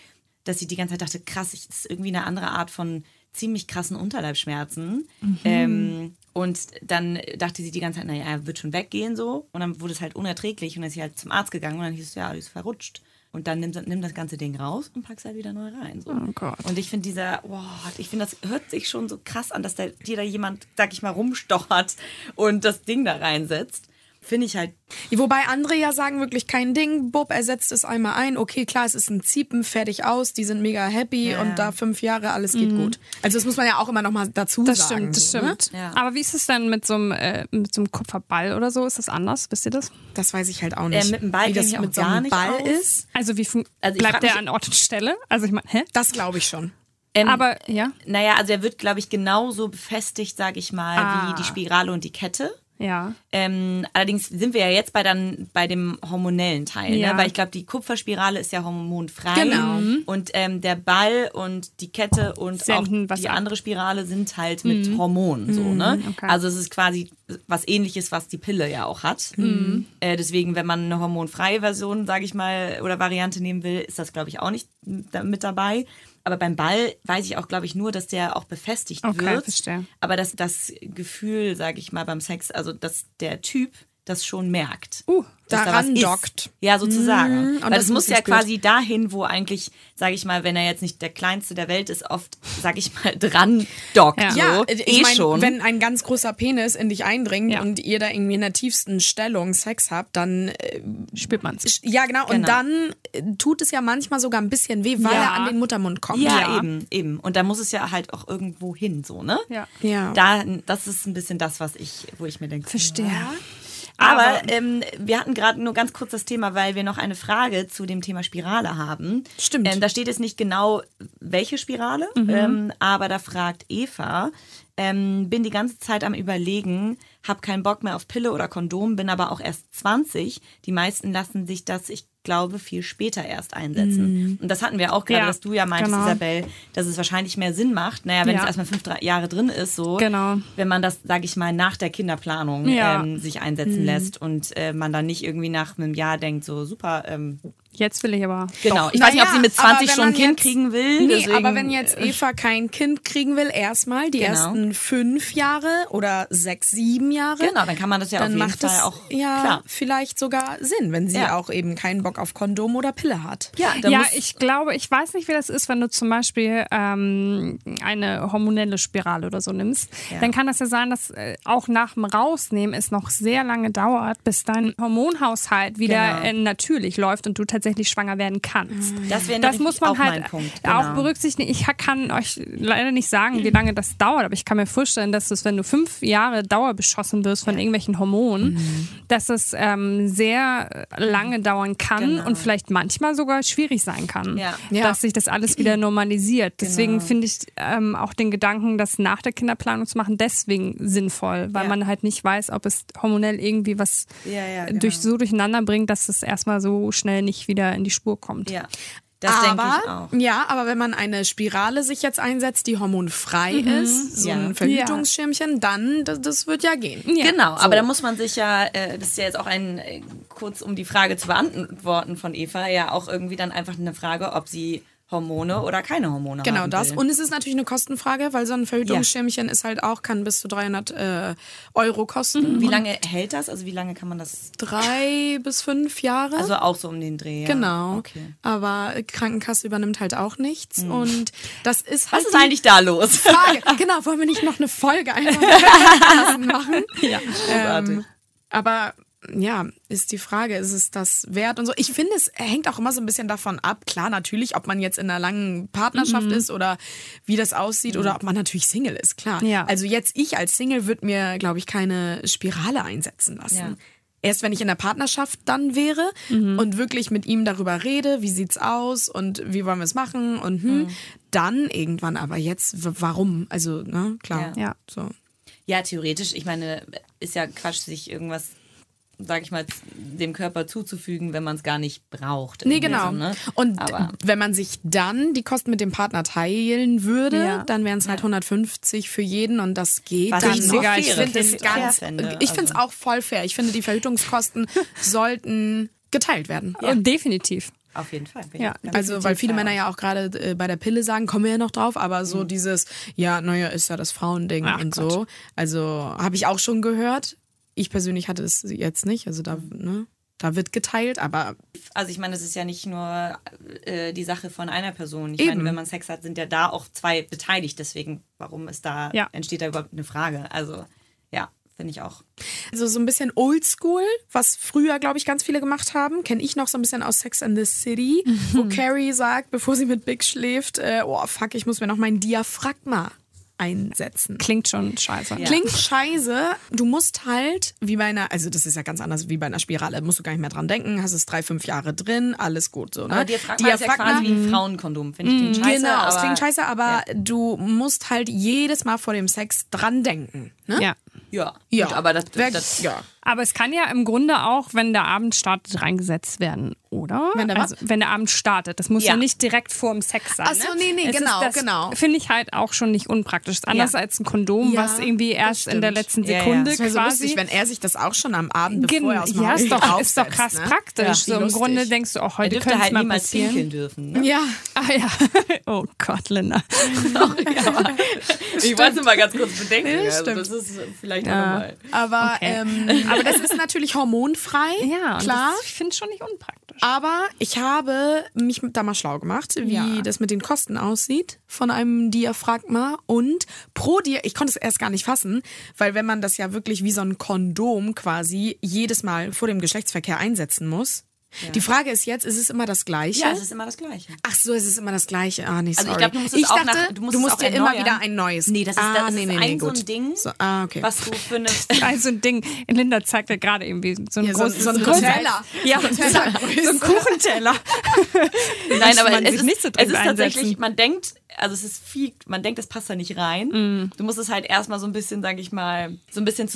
dass sie die ganze Zeit dachte, krass, ich- das ist irgendwie eine andere Art von ziemlich krassen Unterleibsschmerzen. Ähm, und dann dachte sie die ganze Zeit, naja, er wird schon weggehen so. Und dann wurde es halt unerträglich und dann ist sie halt zum Arzt gegangen und dann hieß es, ja, die ist verrutscht. Und dann nimm, nimm das ganze Ding raus und pack's halt wieder neu rein. So. Oh Gott. Und ich finde dieser, wow, ich finde, das hört sich schon so krass an, dass da dir da jemand, sag ich mal, rumstochert und das Ding da reinsetzt. Finde ich halt Wobei andere ja sagen wirklich kein Ding, Bob, er setzt es einmal ein, okay, klar, es ist ein Ziepen, fertig aus, die sind mega happy Ja. und da fünf Jahre, alles geht gut. Also das muss man ja auch immer noch mal dazu Das sagen. stimmt, das so, ne? stimmt. Ja. Aber wie ist es denn mit so einem, äh, mit so einem Kupferball oder so? Ist das anders? Wisst ihr das? Das weiß ich halt auch nicht. Äh, mit dem Ball Wie das mit so gar einem Ball aus. ist, Also wie Also bleibt der an Ort und Stelle? Also ich meine, hä? das glaube ich schon. Ähm, Aber ja. Naja, also er wird, glaube ich, genauso befestigt, sage ich mal, Ah. wie die Spirale und die Kette. Ja. Ähm, allerdings sind wir ja jetzt bei dann bei dem hormonellen Teil, Ja. ne? weil ich glaube, die Kupferspirale ist ja hormonfrei Genau. und ähm, der Ball und die Kette und Senden auch die ab. andere Spirale sind halt mit Hormonen so, ne? okay. Also es ist quasi was ähnliches, was die Pille ja auch hat. Äh, deswegen, wenn man eine hormonfreie Version, sage ich mal, oder Variante nehmen will, ist das glaube ich auch nicht mit dabei. Aber beim Ball weiß ich auch, glaube ich, nur, dass der auch befestigt Okay, wird. verstehe. Aber dass das Gefühl, sage ich mal, beim Sex, also dass der Typ das schon merkt. Uh, da daran ist. dockt. Ja, sozusagen. Mhm, und Weil das das muss ja wirklich gut. quasi dahin, wo eigentlich, sage ich mal, wenn er jetzt nicht der kleinste der Welt ist, oft, sage ich mal, dran dockt. Ja. So. Ja, ich eh mein, schon. wenn ein ganz großer Penis in dich eindringt Ja. und ihr da irgendwie in der tiefsten Stellung Sex habt, dann äh, spürt man es. ja genau, und Genau. dann äh, tut es ja manchmal sogar ein bisschen weh, weil Ja. er an den Muttermund kommt. ja, Ja. eben, eben. Und da muss es ja halt auch irgendwo hin, so, ne? Ja. Ja. Da, das ist ein bisschen das, was ich, wo ich mir denke. Verstehe. Aber ähm, wir hatten gerade nur ganz kurz das Thema, weil wir noch eine Frage zu dem Thema Spirale haben. Stimmt. Ähm, da steht es nicht genau, welche Spirale, ähm, aber da fragt Eva, ähm, bin die ganze Zeit am Überlegen, hab keinen Bock mehr auf Pille oder Kondom, bin aber auch erst 20. Die meisten lassen sich das, ich glaube, viel später erst einsetzen. Und das hatten wir auch gerade, Ja, dass du ja meintest, genau. Isabel, dass es wahrscheinlich mehr Sinn macht, naja, wenn Ja. es erstmal fünf Jahre drin ist, so, Genau. wenn man das, sage ich mal, nach der Kinderplanung Ja. ähm, sich einsetzen lässt und äh, man dann nicht irgendwie nach einem Jahr denkt, so super, ähm, Jetzt will ich aber. genau. Ich weiß nicht, ob sie mit aber 20 wenn schon ein Kind jetzt- kriegen will. Nee, deswegen, aber wenn jetzt Eva kein Kind kriegen will, erstmal die Genau. ersten fünf Jahre oder sechs, sieben Jahre, Genau, dann kann man das ja auf dann jeden macht Fall es auch ja klar. vielleicht sogar Sinn, wenn sie Ja. auch eben keinen Bock auf Kondom oder Pille hat. Ja, ja, ich glaube, ich weiß nicht, wie das ist, wenn du zum Beispiel ähm, eine hormonelle Spirale oder so nimmst. Ja. Dann kann das ja sein, dass äh, auch nach dem Rausnehmen es noch sehr lange dauert, bis dein Hormonhaushalt wieder Genau. äh, natürlich läuft und du tatsächlich schwanger werden kannst. das wäre Das nämlich muss man auch halt mein Punkt. auch genau. berücksichtigen. Ich kann euch leider nicht sagen, wie lange das dauert, aber ich kann mir vorstellen, dass es, wenn du fünf Jahre dauerbeschossen wirst von irgendwelchen Hormonen, Mhm. dass es ähm, sehr lange dauern kann Genau. und vielleicht manchmal sogar schwierig sein kann, Ja. Ja. dass sich das alles wieder normalisiert. Deswegen Genau. finde ich ähm, auch den Gedanken, das nach der Kinderplanung zu machen, deswegen sinnvoll, weil Ja. man halt nicht weiß, ob es hormonell irgendwie was Ja, ja, genau. durch, so durcheinander bringt, dass es erstmal so schnell nicht wieder in die Spur kommt. Ja, das denke aber, ich auch. Ja, aber wenn man eine Spirale sich jetzt einsetzt, die hormonfrei ist, so Ja. ein Verhütungsschirmchen, dann, das, das wird ja gehen. Genau, aber da muss man sich ja, äh, das ist ja jetzt auch ein, äh, kurz um die Frage zu beantworten von Eva, ja auch irgendwie dann einfach eine Frage, ob sie Hormone oder keine Hormone Genau haben das. will. Und es ist natürlich eine Kostenfrage, weil so ein Verhütungsschirmchen ist halt auch, kann bis zu 300 äh, Euro kosten. Wie lange hält das? Also wie lange kann man das? Drei bis fünf Jahre. Also auch so um den Dreh. Ja. Genau. Okay. Aber Krankenkasse übernimmt halt auch nichts. Und das ist halt Was ist eigentlich da los? Frage. genau, wollen wir nicht noch eine Folge einfach machen? ja, großartig. Ähm, aber ja, ist die Frage, ist es das wert und so. Ich finde, es hängt auch immer so ein bisschen davon ab. Klar, natürlich, ob man jetzt in einer langen Partnerschaft ist oder wie das aussieht oder ob man natürlich Single ist, klar. Ja. Also jetzt ich als Single würde mir, glaube ich, keine Spirale einsetzen lassen. Ja. Erst wenn ich in der Partnerschaft dann wäre und wirklich mit ihm darüber rede, wie sieht's aus und wie wollen wir es machen und hm, dann irgendwann. Aber jetzt, warum? Also, ne, klar. Ja. So. Ja, theoretisch, ich meine, ist ja Quatsch, sich irgendwas, sag ich mal, dem Körper zuzufügen, wenn man es gar nicht braucht. Nee, genau. Sinne. Und Aber wenn man sich dann die Kosten mit dem Partner teilen würde, Ja. dann wären es halt 150 für jeden und das geht Was dann ich noch. ich finde es ganz, finde, ich finde es also. auch voll fair. Ich finde, die Verhütungskosten sollten geteilt werden. Oh, definitiv. auf jeden Fall. Ja, Also, weil viele Männer ja auch gerade äh, bei der Pille sagen, kommen wir ja noch drauf, aber so dieses, ja, naja, ist ja das Frauending Ach und Gott. so. Also, habe ich auch schon gehört. Ich persönlich hatte es jetzt nicht. Also, da, ne, da wird geteilt, aber Also ich meine, das ist ja nicht nur äh, die Sache von einer Person. Ich Eben. meine, wenn man Sex hat, sind ja da auch zwei beteiligt. Deswegen, warum ist da, Ja. entsteht da überhaupt eine Frage? Also, ja, finde ich auch. Also so ein bisschen oldschool, was früher, glaube ich, ganz viele gemacht haben. Kenne ich noch so ein bisschen aus Sex and the City, wo Carrie sagt, bevor sie mit Big schläft, äh, oh fuck, ich muss mir noch mein Diaphragma einsetzen. Klingt schon scheiße. Ja. Klingt scheiße. Du musst halt, wie bei einer, also das ist ja ganz anders wie bei einer Spirale, musst du gar nicht mehr dran denken, hast es drei, fünf Jahre drin, alles gut so. Ne? Aber Diaphragma, ist ja quasi wie ein Frauenkondom. Finde ich klingt scheiße. Genau, es aber, klingt scheiße, aber du musst halt jedes Mal vor dem Sex dran denken. Ne? Ja. Ja, Ja, Gut, aber das, Wär- das ja. Aber es kann ja im Grunde auch, wenn der Abend startet, reingesetzt werden, oder? Wenn der also, wenn der Abend startet. Das muss ja, Ja. nicht direkt vor dem Sex sein. Ach so, ne? nee, nee, Es genau, ist das genau. Finde ich halt auch schon nicht unpraktisch. Anders Ja. als ein Kondom, Ja, was irgendwie erst in der letzten Ja, ja. Sekunde Das so quasi. lustig, wenn er sich das auch schon am Abend, bevor er aus dem ja, ist doch, ist doch krass ne? praktisch. Ja, so im lustig. Grunde denkst du auch, er heute dürfte könnte es halt mal niemals passieren. pinkeln dürfen. Ne? Ja, Ah ja. Oh Gott, Linda. Ich wollte mal ganz kurz bedenken. Ja, also das ist vielleicht Ja. auch nochmal. aber, Okay. ähm, aber das ist natürlich hormonfrei, Ja, klar. Das, ich finde es schon nicht unpraktisch. Aber ich habe mich da mal schlau gemacht, wie Ja. das mit den Kosten aussieht von einem Diaphragma und pro Dia, ich konnte es erst gar nicht fassen, weil wenn man das ja wirklich wie so ein Kondom quasi jedes Mal vor dem Geschlechtsverkehr einsetzen muss. Die Frage ist jetzt, ist es immer das Gleiche? Ja, es ist immer das Gleiche. Ach so, es ist immer das Gleiche. Ah, nee, sorry. Also ich glaube, du musst es ich auch dachte, nach, du musst, es auch dir immer wieder ein neues. Nee, das ist, ah, das nee, ist nee, ein nee, so ein Ding, So, ah, okay. was du für eine... Also ein Ding. Linda zeigt ja gerade irgendwie so ein Ja, so- großes so ein großes- Teller. Ja, so ein Kuchenteller. Nein, aber es ist, nicht so es ist tatsächlich, man denkt, also es ist viel, man denkt, das passt da nicht rein. Mm. Du musst es halt erstmal so ein bisschen, sag ich mal, so ein bisschen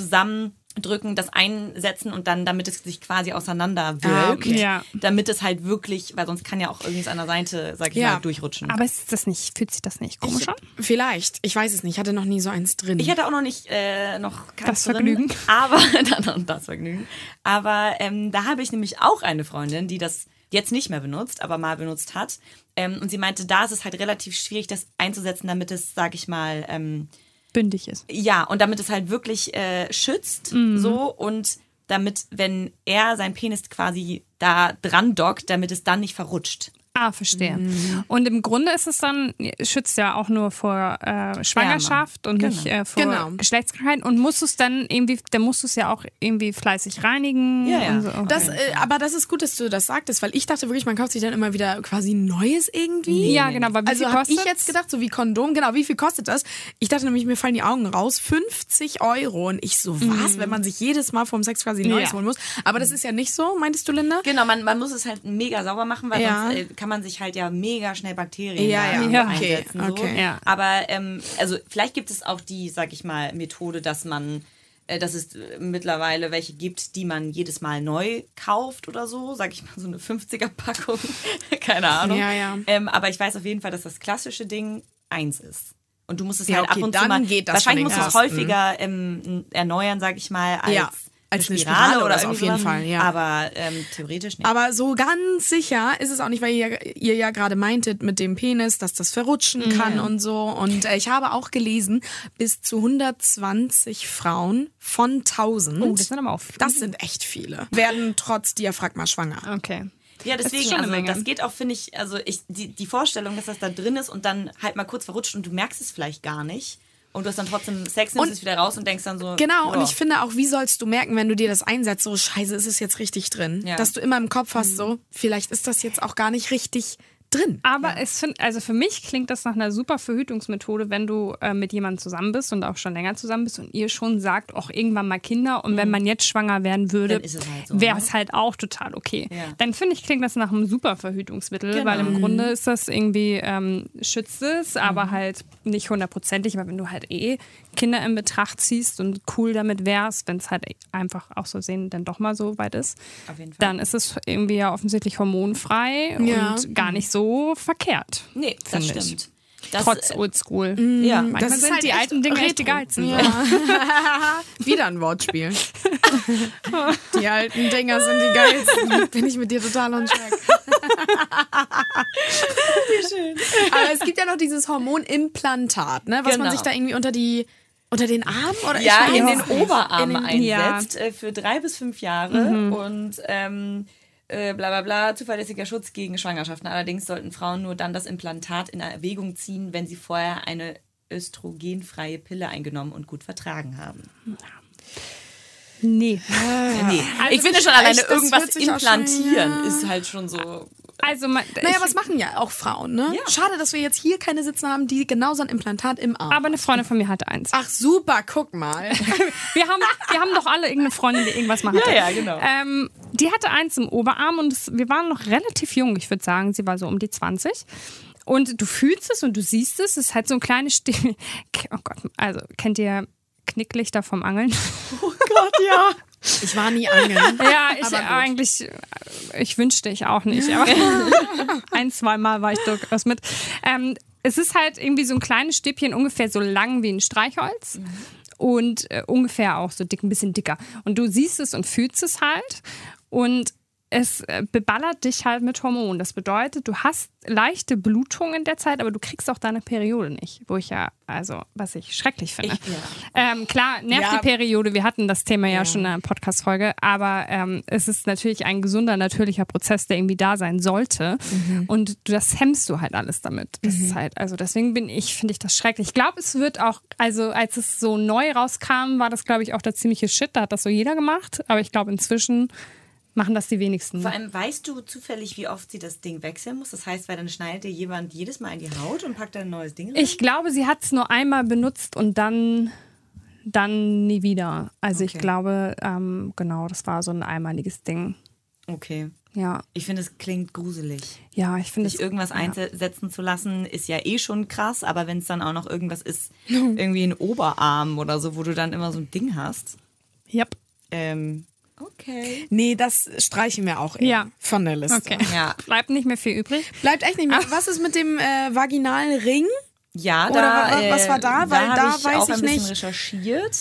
zusammendrücken, das einsetzen und dann, damit es sich quasi auseinander wölbt. Ah, okay. Ja. Damit es halt wirklich, weil sonst kann ja auch irgendwie an der Seite, sag ich Ja. mal, durchrutschen. Aber ist das nicht, fühlt sich das nicht komisch an? Vielleicht, ich weiß es nicht, ich hatte noch nie so eins drin. Ich hatte auch noch nicht äh, noch keins Das Vergnügen. Drin, aber dann das Vergnügen. Aber ähm, da habe ich nämlich auch eine Freundin, die das jetzt nicht mehr benutzt, aber mal benutzt hat. Ähm, und sie meinte, da ist es halt relativ schwierig, das einzusetzen, damit es, sag ich mal, ähm, Bündig ist. ja, und damit es halt wirklich äh, schützt, so und damit, wenn er sein Penis quasi da dran dockt, damit es dann nicht verrutscht. Ah, verstehe. Mhm. Und im Grunde ist es dann, schützt ja auch nur vor äh, Schwangerschaft und nicht äh, vor Genau. Geschlechtskrankheiten. Und musst du es dann irgendwie, dann musst du es ja auch irgendwie fleißig reinigen. Ja, ja. Und so. okay. Das, äh, aber das ist gut, dass du das sagtest, weil ich dachte wirklich, man kauft sich dann immer wieder quasi Neues irgendwie. ja, genau. Aber wie Also viel habe ich jetzt gedacht, so wie Kondom, genau, wie viel kostet das? Ich dachte nämlich, mir fallen die Augen raus, 50 Euro. Und ich so, was, wenn man sich jedes Mal vom Sex quasi Neues Ja. holen muss. Aber das ist ja nicht so, meintest du, Linda? Genau, man, man muss es halt mega sauber machen, weil Ja. sonst äh, kann man sich halt ja mega schnell Bakterien Ja, ja, ja. Okay, einsetzen. So. okay. Ja. Aber ähm, also vielleicht gibt es auch die, sag ich mal, Methode, dass man äh, dass es äh, mittlerweile welche gibt, die man jedes Mal neu kauft oder so, sag ich mal, so eine 50er-Packung, keine Ahnung. Ja, ja. Ähm, aber ich weiß auf jeden Fall, dass das klassische Ding eins ist. Und du musst es Ja, halt okay, ab und dann zu mal, geht das wahrscheinlich musst du es häufiger ähm, erneuern, sag ich mal, als, Ja, als eine Spirale, Spirale oder oder so, auf jeden. Fall, ja. Aber ähm, theoretisch nicht. Aber so ganz sicher ist es auch nicht, weil ihr, ihr ja gerade meintet mit dem Penis, dass das verrutschen kann und so. Und äh, ich habe auch gelesen, bis zu 120 Frauen von 1000, Oh, das sind aber auch viele. das sind echt viele, werden trotz Diaphragma schwanger. Okay. Ja, Das deswegen, eine also Menge. das geht auch, finde ich, also ich, die, die Vorstellung, dass das da drin ist und dann halt mal kurz verrutscht und du merkst es vielleicht gar nicht. Und du hast dann trotzdem Sex, nimmst Und- es wieder raus und denkst dann so. Genau, und ja. ich finde auch, wie sollst du merken, wenn du dir das einsetzt, so scheiße, ist es jetzt richtig drin? Ja. Dass du immer im Kopf hast, so, vielleicht ist das jetzt auch gar nicht richtig drin. Aber es find, also für mich klingt das nach einer super Verhütungsmethode, wenn du äh, mit jemandem zusammen bist und auch schon länger zusammen bist und ihr schon sagt, auch irgendwann mal Kinder und wenn man jetzt schwanger werden würde, ist es halt so, wäre ne? es halt auch total okay. Ja. Dann finde ich, klingt das nach einem super Verhütungsmittel, Genau. weil im Grunde ist das irgendwie, ähm, schützt es, aber halt nicht hundertprozentig, weil wenn du halt eh Kinder in Betracht ziehst und cool damit wärst, wenn es halt einfach auch so sehen, dann doch mal so weit ist, dann ist es irgendwie ja offensichtlich hormonfrei Ja. und gar nicht so verkehrt. Nee, das finde ich. stimmt. Das, Trotz äh, Oldschool. ja. Manchmal Das sind halt die alten Dinge echt die geilsten. Ja. Wieder ein Wortspiel. die alten Dinger sind die geilsten. Bin ich mit dir total on track. Wie schön. Aber es gibt ja noch dieses Hormonimplantat, ne? Was man Genau. sich da irgendwie unter die unter den Arm oder ja, ich in den. Oberarm In den- einsetzt äh, für drei bis fünf Jahre und ähm, äh, bla bla bla, zuverlässiger Schutz gegen Schwangerschaften. Allerdings sollten Frauen nur dann das Implantat in Erwägung ziehen, wenn sie vorher eine östrogenfreie Pille eingenommen und gut vertragen haben. Nee. nee, Also ich finde das schon alleine irgendwas auch schon- implantieren ja. ist halt schon so. Also, man, Naja, was machen ja auch Frauen, ne? Ja. Schade, dass wir jetzt hier keine sitzen haben, die genau so ein Implantat im Arm. aber eine Freundin von mir hatte eins. Ach super, guck mal. Wir haben, wir haben doch alle irgendeine Freundin, die irgendwas mal hatte. Ja, ja, genau. Ähm, die hatte eins im Oberarm und es, wir waren noch relativ jung. Ich würde sagen, sie war so um die 20. Und du fühlst es und du siehst es. Es ist halt so ein kleines Stich. Oh Gott, also kennt ihr Knicklichter vom Angeln. Oh Gott, ja. Ich war nie angeln. Ja, ich eigentlich, ich wünschte ich auch nicht, aber ein, zwei Mal war ich durchaus mit. Ähm, es ist halt irgendwie so ein kleines Stäbchen, ungefähr so lang wie ein Streichholz. Und äh, ungefähr auch so dick, ein bisschen dicker. Und du siehst es und fühlst es halt. Und es äh, beballert dich halt mit Hormonen. Das bedeutet, du hast leichte Blutung in der Zeit, aber du kriegst auch deine Periode nicht. Wo ich ja, also, was ich schrecklich finde. Ich- ja. ähm, klar, nervt Ja. die Periode. Wir hatten das Thema ja, schon in einer Podcast-Folge. Aber ähm, es ist natürlich ein gesunder, natürlicher Prozess, der irgendwie da sein sollte. Und du, das hemmst du halt alles damit. Das ist halt, also deswegen bin ich, finde ich das schrecklich. Ich glaube, es wird auch, also als es so neu rauskam, war das, glaube ich, auch der ziemliche Shit. Da hat das so jeder gemacht. Aber ich glaube, inzwischen machen das die wenigsten. Vor allem weißt du zufällig, wie oft sie das Ding wechseln muss? Das heißt, weil dann schneidet dir jemand jedes Mal in die Haut und packt dann ein neues Ding rein? Ich glaube, sie hat es nur einmal benutzt und dann, dann nie wieder. Also ich Okay. glaube, ähm, genau, das war so ein einmaliges Ding. Okay. Ja, Ich finde, es klingt gruselig. ja, ich finde Sich es irgendwas einsetzen zu lassen, ist ja eh schon krass, aber wenn es dann auch noch irgendwas ist, irgendwie ein Oberarm oder so, wo du dann immer so ein Ding hast. Yep. Ähm, okay. Nee, das streichen wir auch eher Ja. von der Liste. Okay. Ja. Bleibt nicht mehr viel übrig. Bleibt echt nicht mehr. Was ist mit dem äh, vaginalen Ring? Ja, Oder da, wa- was äh, war da? Weil hab da ich weiß auch ich ein bisschen nicht. recherchiert.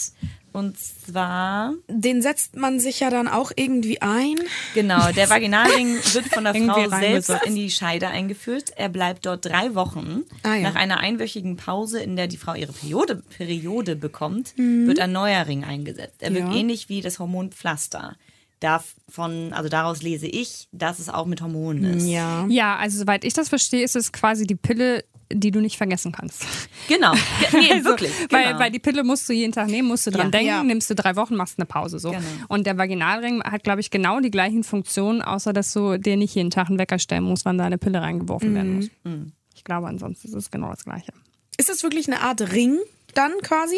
Und zwar, Den setzt man sich ja dann auch irgendwie ein. genau, der Vaginalring wird von der Frau selbst in die Scheide eingeführt. Er bleibt dort drei Wochen. Ah, ja. Nach einer einwöchigen Pause, in der die Frau ihre Periode, Periode bekommt, Mhm. wird ein neuer Ring eingesetzt. Er wirkt Ja. ähnlich wie das Hormon Pflaster. Davon, also daraus lese ich, dass es auch mit Hormonen ist. Ja. Ja, also soweit ich das verstehe, ist es quasi die Pille, die du nicht vergessen kannst. Genau. Ge- Nee, wirklich. Weil, genau. weil die Pille musst du jeden Tag nehmen, musst du dran Ja. denken, Ja. nimmst du drei Wochen, machst eine Pause so. Genau. Und der Vaginalring hat, glaube ich, genau die gleichen Funktionen, außer dass du dir nicht jeden Tag einen Wecker stellen musst, wann deine Pille reingeworfen werden muss. Mhm. Ich glaube, ansonsten ist es genau das Gleiche. Ist das wirklich eine Art Ring dann quasi?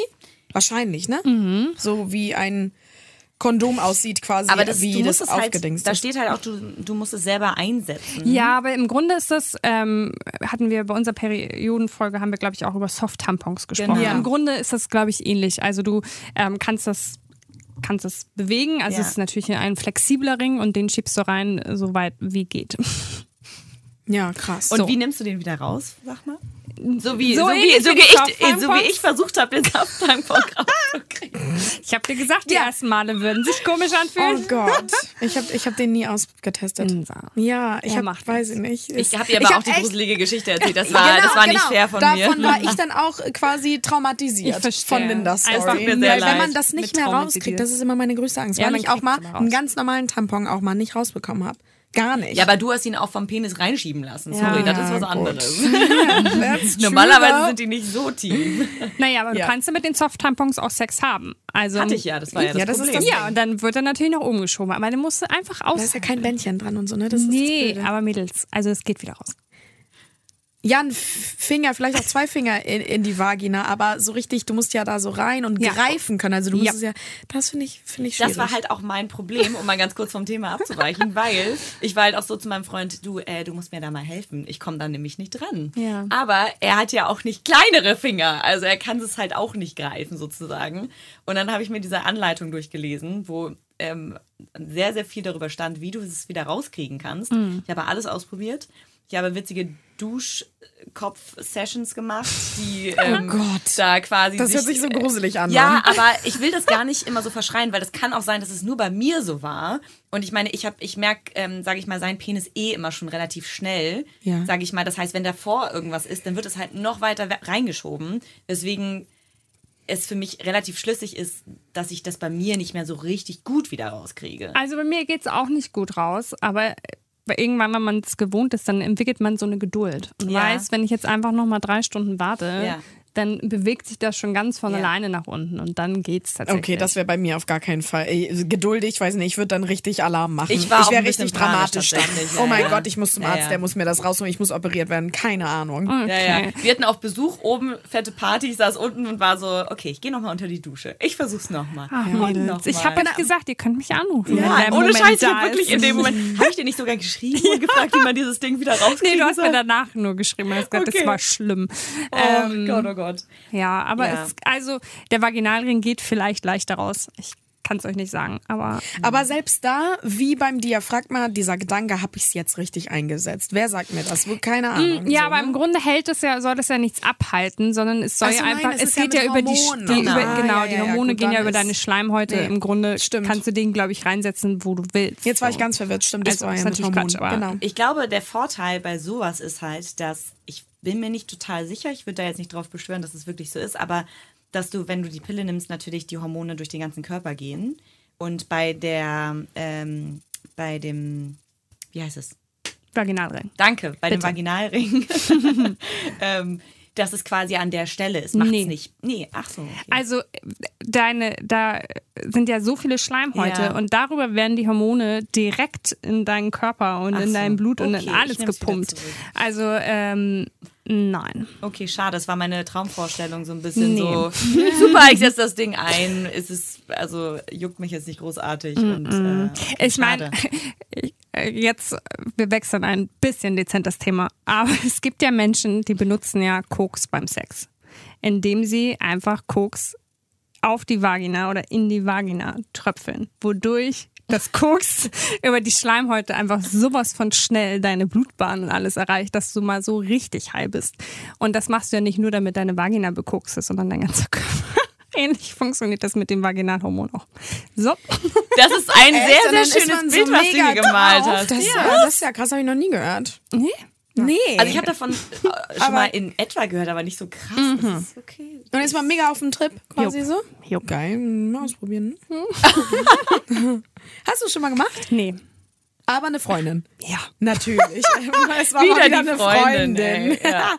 Wahrscheinlich, ne? Mhm. So wie ein Kondom aussieht quasi, aber das, wie du musst das es halt, aufgedingst da ist. steht halt auch, du, du musst es selber einsetzen. Ja, aber im Grunde ist das, ähm, hatten wir bei unserer Periodenfolge, haben wir, glaube ich, auch über Soft-Tampons gesprochen. Genau. Im Grunde ist das, glaube ich, ähnlich. Also du ähm, kannst das kannst es bewegen. Also Ja. es ist natürlich ein flexibler Ring und den schiebst du rein, so weit wie geht. Ja, krass. Und So. wie nimmst du den wieder raus, sag mal? So wie, So so, wie, so, wie ich, so wie ich versucht habe, den Soft-Tampon rauszukriegen. Ich habe dir gesagt, die ersten Male würden sich komisch Oh anfühlen. Gott. Ich habe ich hab den nie ausgetestet. Insa. Ja, ich hab, weiß ich nicht. Ich habe dir aber hab auch die gruselige Geschichte erzählt. Das war, Genau, das war genau. nicht fair von Davon mir. war ich dann auch quasi traumatisiert Ich von Lindas Es Story. tut mir sehr Weil wenn man das nicht mehr rauskriegt, das ist immer meine größte Angst, Ja, weil ich auch mal einen ganz normalen Tampon auch mal nicht rausbekommen habe. Gar nicht. Ja, aber du hast ihn auch vom Penis reinschieben lassen. Sorry, Ja, das ist was gut. anderes. Normalerweise sind die nicht so tief. Naja, aber Ja. du kannst ja mit den Soft-Tampons auch Sex haben. Also, Hatte ich ja, das war ja das Ja, das ist Problem. das Ja, und dann wird er natürlich nach oben geschoben. Aber den musst du einfach aus. Da ist ja kein Bändchen dran und so, ne? Das ist nee, aber Mädels, also es geht wieder raus. Ja, ein Finger, vielleicht auch zwei Finger in, in die Vagina, aber so richtig, du musst ja da so rein und Ja. greifen können. Also du musst Ja. es ja, das finde ich, finde ich schwierig. Das war halt auch mein Problem, um mal ganz kurz vom Thema abzuweichen, weil ich war halt auch so zu meinem Freund, du, äh, du musst mir da mal helfen. Ich komme da nämlich nicht dran. Ja. Aber er hat ja auch nicht kleinere Finger, also er kann es halt auch nicht greifen sozusagen. Und dann habe ich mir diese Anleitung durchgelesen, wo ähm, sehr, sehr viel darüber stand, wie du es wieder rauskriegen kannst. Mhm. Ich habe alles ausprobiert. Ich habe witzige Duschkopf-Sessions gemacht, die ähm, Oh Gott. da quasi Das hört sich, sich so gruselig an. ja, Mann. aber ich will das gar nicht immer so verschreien, weil das kann auch sein, dass es nur bei mir so war. Und ich meine, ich habe, ich merke, ähm, sage ich mal, sein Penis eh immer schon relativ schnell. Ja. Sage ich mal, das heißt, wenn davor irgendwas ist, dann wird es halt noch weiter we- reingeschoben. Deswegen es für mich relativ schlüssig ist, dass ich das bei mir nicht mehr so richtig gut wieder rauskriege. Also bei mir geht's auch nicht gut raus, aber irgendwann, wenn man es gewohnt ist, dann entwickelt man so eine Geduld und Ja. weiß, wenn ich jetzt einfach noch mal drei Stunden warte, Ja. Dann bewegt sich das schon ganz von Ja. alleine nach unten und dann geht's tatsächlich. Okay, das wäre bei mir auf gar keinen Fall. Ey, geduldig, weiß nicht, ich würde dann richtig Alarm machen. Ich war auch wäre richtig dramatisch dann. tatsächlich, Oh ja, mein ja. Gott, ich muss zum Ja, Arzt, ja. der muss mir das rausholen, ich muss operiert werden. Keine Ahnung. Ja, ja. Okay. Wir hatten auch Besuch oben, fette Party, ich saß unten und war so, okay, ich gehe nochmal unter die Dusche. Ich versuch's nochmal. Mädels. Ich habe euch gesagt, ihr könnt mich anrufen. Ja, ohne Moment Scheiß, ich hab wirklich in dem Moment, habe ich dir nicht sogar geschrieben und gefragt, wie man dieses Ding wieder rauskriegt? Nee, du hast mir danach nur geschrieben, hast gesagt, Okay. das war schlimm. Oh Ähm, Gott, oh Gott. Ja, aber Ja. es, Also der Vaginalring geht vielleicht leichter raus. Ich kann es euch nicht sagen, aber Aber selbst da, wie beim Diaphragma, dieser Gedanke, habe ich es jetzt richtig eingesetzt. Wer sagt mir das? Keine Ahnung. Mm, ja, so, aber ne? im Grunde hält es ja, soll das ja nichts abhalten, sondern es soll Ach so, ja nein, einfach, es ja geht mit ja, über die, Hormonen. die über, Ah, genau, ja, die ja, ja, Hormone gut, gehen ja über deine Schleimhäute. Nee, Im Grunde stimmt. kannst du den, glaube ich, reinsetzen, wo du willst. Jetzt war ich ganz verwirrt, stimmt. Das Also, war ja natürlich Hormonen. Quatsch, aber- genau. Ich glaube, der Vorteil bei sowas ist halt, dass ich bin mir nicht total sicher, ich würde da jetzt nicht drauf beschwören, dass es wirklich so ist, aber dass du, wenn du die Pille nimmst, natürlich die Hormone durch den ganzen Körper gehen. Und bei der, ähm, bei dem, wie heißt es? Vaginalring. Danke, bei dem Bitte. Vaginalring. ähm, dass es quasi an der Stelle ist. Macht's Nee. nicht. Nee, ach so. Okay. Also deine, da sind ja so viele Schleimhäute Ja. und darüber werden die Hormone direkt in deinen Körper und Ach in so. dein Blut und Okay, in ich alles gepumpt. Also ähm, nein. Okay, schade. Das war meine Traumvorstellung so ein bisschen Nee. so. Super, ich setze das Ding ein. Es ist, also juckt mich jetzt nicht großartig. Und, äh, okay, Ich meine, schade. jetzt, wir wechseln ein bisschen dezent das Thema, aber es gibt ja Menschen, die benutzen ja Koks beim Sex, indem sie einfach Koks auf die Vagina oder in die Vagina tröpfeln, wodurch das Koks über die Schleimhäute einfach sowas von schnell deine Blutbahn und alles erreicht, dass du mal so richtig high bist. Und das machst du ja nicht nur, damit deine Vagina bekokst ist, sondern dein ganzer Körper. Ähnlich funktioniert das mit dem Vaginalhormon auch. So. Das ist ein sehr, dann sehr schönes so Bild, was du hier gemalt hast. Das, ja. ja. das ist ja krass, habe ich noch nie gehört. Nee. Nee. Also ich habe davon äh, schon Aber- mal in etwa gehört, aber nicht so krass. Das ist okay. Und jetzt mal mega auf dem Trip, quasi Jupp. so? Jupp. Geil, mal ausprobieren. Hast du schon mal gemacht? Nee. Aber eine Freundin. Ja. Natürlich. es war Wieder die eine Freundin, ey, ja.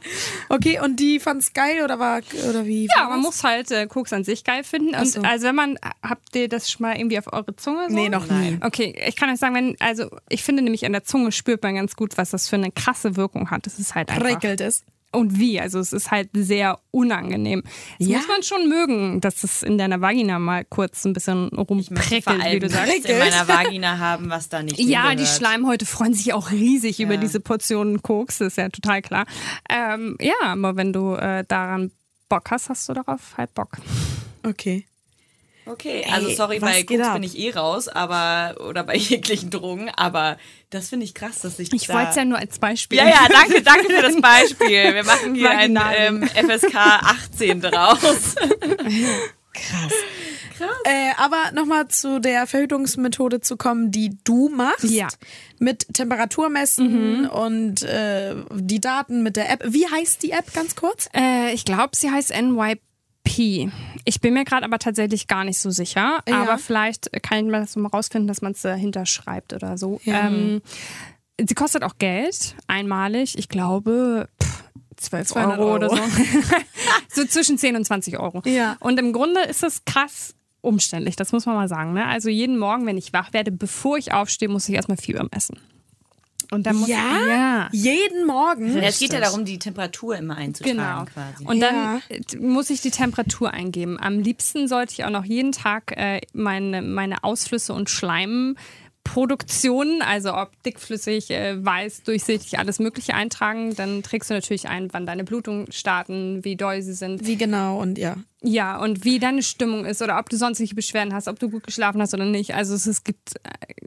Okay, und die fand's geil oder war oder wie? Ja, man das? muss halt äh, Koks an sich geil finden. Und so. also wenn man, habt ihr das schon mal irgendwie auf eure Zunge? So? Nee, noch nie. Okay, ich kann euch sagen, wenn, also ich finde nämlich an der Zunge spürt man ganz gut, was das für eine krasse Wirkung hat. Es ist halt einfach. Prickelt es. Und wie, also es ist halt sehr unangenehm. Das Ja? muss man schon mögen, dass es in deiner Vagina mal kurz ein bisschen rumprickelt, wie du sagst. in meiner Vagina haben, was da nicht Ja, die. Schleimhäute freuen sich auch riesig über Ja. diese Portionen Koks, das ist ja total klar. Ähm, ja, aber wenn du äh, daran Bock hast, hast du darauf halt Bock. Okay. Okay, also Ey, sorry, was bei Koks bin ich eh raus, aber oder bei jeglichen Drogen, aber das finde ich krass, dass ich Ich da wollte es ja nur als Beispiel. Ja, ja, danke, danke für das Beispiel. Wir machen hier ein ähm, FSK 18 draus. Krass. Äh, aber nochmal zu der Verhütungsmethode zu kommen, die du machst. Ja. Mit Temperaturmessen und äh, die Daten mit der App. Wie heißt die App ganz kurz? Äh, ich glaube, sie heißt NYP. Ich bin mir gerade aber tatsächlich gar nicht so sicher. Ja. Aber vielleicht kann man das mal rausfinden, dass man es dahinter schreibt oder so. Ja. Ähm, sie kostet auch Geld, einmalig. Ich glaube, pff, 12 200 Euro, oder so. Euro. so zwischen 10 und 20 Euro. Ja. Und im Grunde ist das krass umständlich, das muss man mal sagen. Ne? Also jeden Morgen, wenn ich wach werde, bevor ich aufstehe, muss ich erstmal Fieber messen. Und dann muss Ja? ja. Jeden Morgen. Ja, es geht ja darum, die Temperatur immer einzutragen Genau. quasi. Und dann Ja. äh, muss ich die Temperatur eingeben. Am liebsten sollte ich auch noch jeden Tag äh, meine, meine Ausflüsse und Schleimproduktionen, also ob dickflüssig, äh, weiß, durchsichtig, alles Mögliche eintragen. Dann trägst du natürlich ein, wann deine Blutungen starten, wie doll sie sind. Wie genau und ja. Ja, und wie deine Stimmung ist oder ob du sonstige Beschwerden hast, ob du gut geschlafen hast oder nicht. Also es, es gibt äh,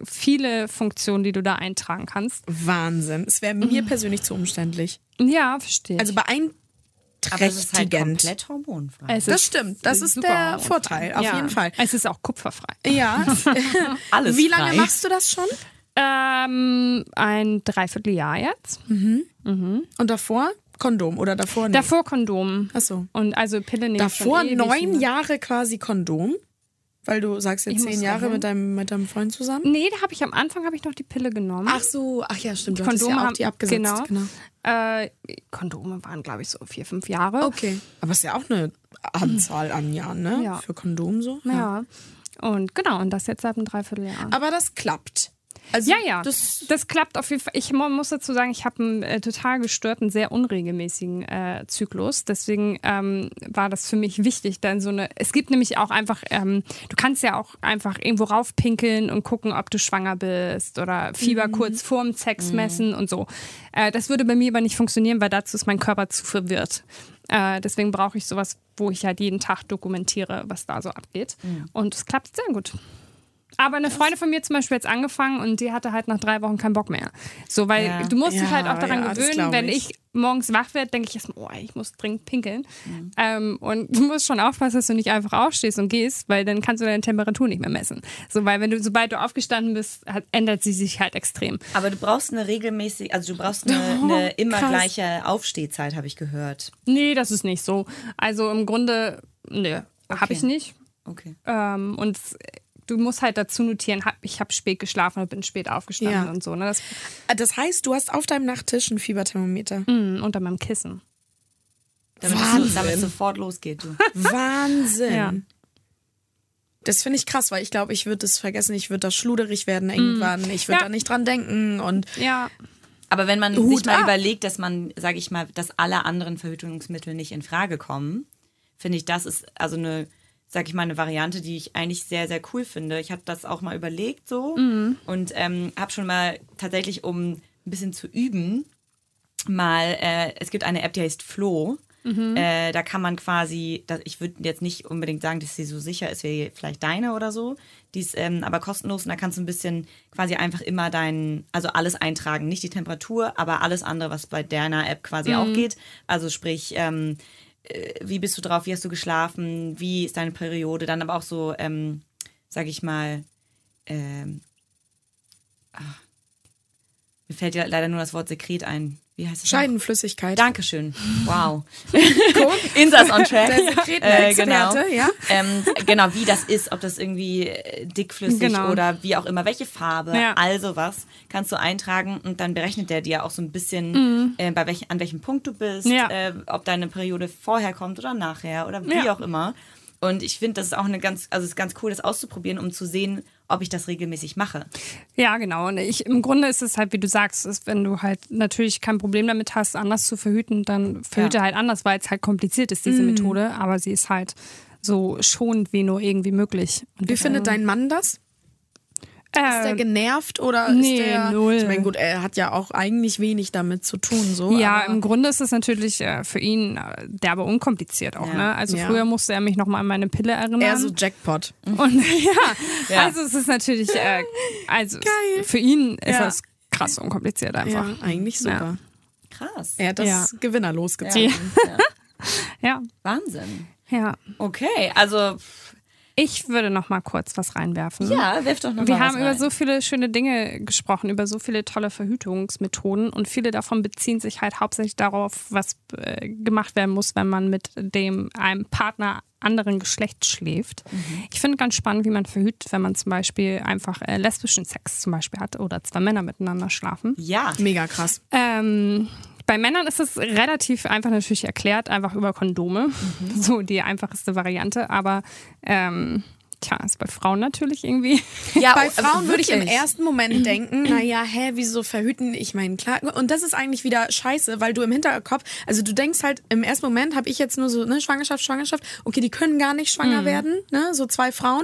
viele Funktionen, die du da eintragen kannst. Wahnsinn. Es wäre mir persönlich zu umständlich. Ja, verstehe. Also beeinträchtigend. Aber es ist halt komplett hormonfrei. Es Das ist stimmt. Das ist der hormonfrei. Vorteil, auf ja. jeden Fall. Es ist auch kupferfrei. Ja. Alles Wie lange frei. machst du das schon? Ähm, ein Dreivierteljahr jetzt. Und davor Kondom oder davor nicht? Davor Kondom. Ach so. Und also Pille nehmen Davor schon ewig, neun ne? Jahre quasi Kondom? Weil du sagst jetzt Ich zehn Jahre rechnen. mit deinem, mit deinem Freund zusammen? Nee, da habe ich am Anfang habe ich noch die Pille genommen. Ach so, ach ja, stimmt. Du Die Kondome ja auch haben- die abgesetzt. genau. genau. Äh, Kondome waren, glaube ich, so vier, fünf Jahre. Okay. Aber es ist ja auch eine Anzahl an Jahren, ne? Ja. Für Kondom so. Ja. Und genau, und das jetzt seit einem Dreivierteljahr. Aber das klappt. Also Ja, ja. Das, Das, klappt auf jeden Fall. Ich mu- muss dazu sagen, ich habe einen äh, total gestörten, sehr unregelmäßigen äh, Zyklus. Deswegen ähm, war das für mich wichtig, dann so eine. Es gibt nämlich auch einfach, ähm, du kannst ja auch einfach irgendwo raufpinkeln und gucken, ob du schwanger bist oder Fieber kurz vorm Sex messen und so. Äh, das würde bei mir aber nicht funktionieren, weil dazu ist mein Körper zu verwirrt. Äh, deswegen brauche ich sowas, wo ich halt jeden Tag dokumentiere, was da so abgeht. Und es klappt sehr gut. Aber eine Freundin von mir zum Beispiel hat jetzt angefangen und die hatte halt nach drei Wochen keinen Bock mehr. So, weil Ja. du musst dich Ja, halt auch daran ja, gewöhnen, wenn ich. ich morgens wach werde, denke ich erstmal, oh, ich muss dringend pinkeln. Ähm, und du musst schon aufpassen, dass du nicht einfach aufstehst und gehst, weil dann kannst du deine Temperatur nicht mehr messen. So, weil wenn du, sobald du aufgestanden bist, hat, ändert sie sich halt extrem. Aber du brauchst eine regelmäßige, also du brauchst eine, eine immer krass. gleiche Aufstehzeit, habe ich gehört. Nee, das ist nicht so. Also im Grunde, nee, habe ich nicht. Okay. Ähm, und du musst halt dazu notieren, hab, ich habe spät geschlafen und bin spät aufgestanden Ja. und so. Ne? Das Äh, Das heißt, du hast auf deinem Nachttisch ein Fieberthermometer. mh, unter meinem Kissen. Damit, es, Wahnsinn. damit es sofort losgeht. Du. Wahnsinn. Ja. Das finde ich krass, weil ich glaube, ich würde das vergessen, ich würde da schluderig werden irgendwann, ich würde Ja. da nicht dran denken und Ja, Aber wenn man Hut sich mal ab. überlegt, dass man, sage ich mal, dass alle anderen Verhütungsmittel nicht in Frage kommen, finde ich, das ist also eine, sage ich mal, eine Variante, die ich eigentlich sehr, sehr cool finde. Ich habe das auch mal überlegt so und ähm, habe schon mal tatsächlich, um ein bisschen zu üben, mal, äh, es gibt eine App, die heißt Flo. Äh, da kann man quasi, da, ich würde jetzt nicht unbedingt sagen, dass sie so sicher ist wie vielleicht deine oder so. Die ist ähm, aber kostenlos und da kannst du ein bisschen quasi einfach immer dein, also alles eintragen. Nicht die Temperatur, aber alles andere, was bei deiner App quasi auch geht. Also sprich, ähm, äh, wie bist du drauf, wie hast du geschlafen, wie ist deine Periode, dann aber auch so, ähm, sag ich mal, ähm, ah, mir fällt ja leider nur das Wort Sekret ein. Wie heißt es? noch? Scheidenflüssigkeit. Dankeschön. Wow. Insas on track. Der Sekretenexperte, Äh, genau. ja. Ähm, genau, wie das ist, ob das irgendwie äh, dickflüssig Genau. oder wie auch immer, welche Farbe, Ja. all sowas kannst du eintragen und dann berechnet der dir auch so ein bisschen, äh, bei welch, an welchem Punkt du bist, Mhm. Ja. äh, ob deine Periode vorher kommt oder nachher oder wie Ja. auch immer. Und ich finde, das ist auch eine ganz, also es ist ganz cool, das auszuprobieren, um zu sehen, ob ich das regelmäßig mache. ja, genau. Und ich, im Grunde ist es halt, wie du sagst, ist, wenn du halt natürlich kein Problem damit hast, anders zu verhüten, dann verhüte Ja. halt anders, weil es halt kompliziert ist, diese Methode. Aber sie ist halt so schonend wie nur irgendwie möglich. Und Wie findet dein Mann das? Ist der äh, genervt oder nee, ist der. null. Ich meine, gut, er hat ja auch eigentlich wenig damit zu tun, so. Ja, aber im Grunde ist es natürlich äh, für ihn äh, derbe unkompliziert auch. Ja. Ne? Also Ja. früher musste er mich noch mal an meine Pille erinnern. eher so Jackpot. Und ja, Ja. also es ist natürlich, äh, also Geil. für ihn ist Ja. das krass unkompliziert Ja, einfach. eigentlich super. Krass. Er hat das Ja. Gewinner losgezogen. Ja. Ja, Wahnsinn. ja. Okay, also Ich würde noch mal kurz was reinwerfen. ja, wirf doch noch Wir mal was haben über rein. so viele schöne Dinge gesprochen, über so viele tolle Verhütungsmethoden und viele davon beziehen sich halt hauptsächlich darauf, was äh, gemacht werden muss, wenn man mit dem einem Partner anderen Geschlechts schläft. Ich finde ganz spannend, wie man verhütet, wenn man zum Beispiel einfach äh, lesbischen Sex zum Beispiel hat oder zwei Männer miteinander schlafen. Ja. Mega krass. Ähm, bei Männern ist es relativ einfach natürlich erklärt, einfach über Kondome. So die einfachste Variante. Aber ähm, tja, ist bei Frauen natürlich irgendwie. ja Bei oh, Frauen würde ich im ersten Moment denken, naja, hä, wieso verhüten? Ich meine, klar. Und das ist eigentlich wieder scheiße, weil du im Hinterkopf, also du denkst halt, im ersten Moment habe ich jetzt nur so, ne, Schwangerschaft, Schwangerschaft, okay, die können gar nicht Mhm. schwanger werden, ne, so zwei Frauen.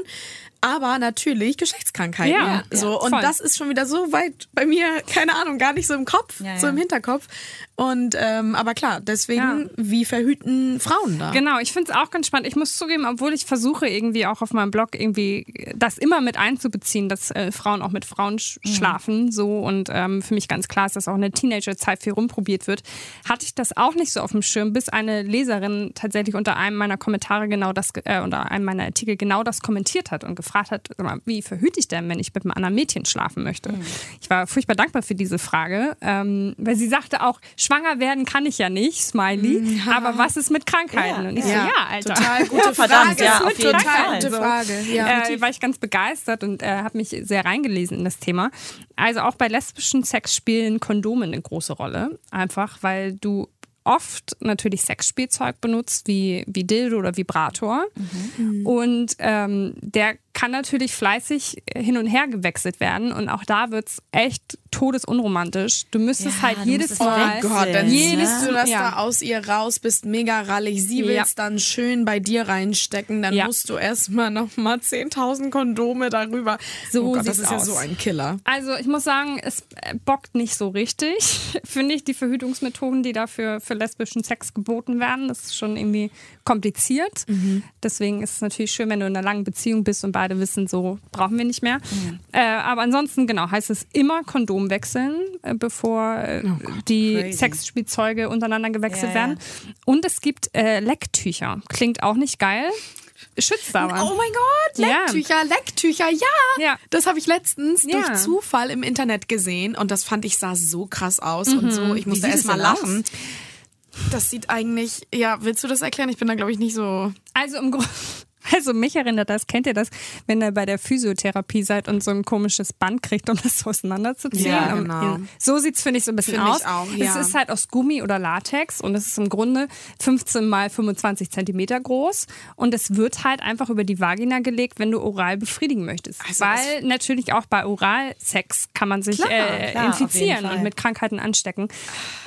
Aber natürlich Geschlechtskrankheiten. Ja, so. ja, und das ist schon wieder so weit bei mir, keine Ahnung, gar nicht so im Kopf, Ja, so im Hinterkopf. Und ähm, aber klar, deswegen, Ja. wie verhüten Frauen da? Genau, ich finde es auch ganz spannend. Ich muss zugeben, obwohl ich versuche irgendwie auch auf meinem Blog irgendwie das immer mit einzubeziehen, dass äh, Frauen auch mit Frauen sch schlafen, so und ähm, für mich ganz klar ist, dass auch in der Teenagerzeit viel rumprobiert wird, hatte ich das auch nicht so auf dem Schirm, bis eine Leserin tatsächlich unter einem meiner Kommentare genau das, äh, unter einem meiner Artikel genau das kommentiert hat und gefragt hat, mal, wie verhüte ich denn, wenn ich mit einem anderen Mädchen schlafen möchte? Ich war furchtbar dankbar für diese Frage, ähm, weil sie sagte auch, schwanger werden kann ich ja nicht, Smiley, aber was ist mit Krankheiten? Ja, und ich so, ja, Alter. Total gute Ja, verdammt, Frage. ja, auf jeden total Fall. gute So. Frage. Ja. äh, war ich ganz begeistert und äh, habe mich sehr reingelesen in das Thema. Also auch bei lesbischen Sex spielen Kondome eine große Rolle. Einfach, weil du oft natürlich Sexspielzeug benutzt, wie, wie Dildo oder Vibrator. Und ähm, der kann natürlich fleißig hin und her gewechselt werden und auch da wird es echt todesunromantisch. Du müsstest Ja, halt du jedes musst es Mal. wechseln. Gott, dann Jedes- ziehst du das ja. da aus ihr raus, bist mega rallig. Sie Ja. will's dann schön bei dir reinstecken. Dann Ja. musst du erstmal nochmal 10.000 Kondome darüber. So oh Gott, das sieht's ist ja aus. so ein Killer. Also ich muss sagen, es äh, bockt nicht so richtig, finde ich, die Verhütungsmethoden, die dafür für lesbischen Sex geboten werden. Das ist schon irgendwie kompliziert. Deswegen ist es natürlich schön, wenn du in einer langen Beziehung bist und beide wissen, so brauchen wir nicht mehr. Äh, aber ansonsten, genau, heißt es immer Kondom wechseln, äh, bevor äh, die crazy. Sexspielzeuge untereinander gewechselt Ja, ja. werden. Und es gibt äh, Lecktücher. Klingt auch nicht geil. Schützt aber. Oh mein Gott, Ja. Lecktücher, Lecktücher, ja. Ja. Das habe ich letztens Ja. durch Zufall im Internet gesehen und das fand ich sah so krass aus und so. Ich musste erst mal denn aus? Das sieht eigentlich, ja, willst du das erklären? Ich bin da, glaube ich, nicht so. Also im Grunde. Also mich erinnert das, kennt ihr das, wenn ihr bei der Physiotherapie seid und so ein komisches Band kriegt, um das so auseinanderzuziehen? Ja, genau. So sieht's finde ich so ein bisschen Finde ich aus. auch, Es ja. ist halt aus Gummi oder Latex und es ist im Grunde 15 mal 25 Zentimeter groß und es wird halt einfach über die Vagina gelegt, wenn du oral befriedigen möchtest. Also Weil natürlich auch bei Oralsex kann man sich äh, klar, auf jeden infizieren und mit Krankheiten anstecken.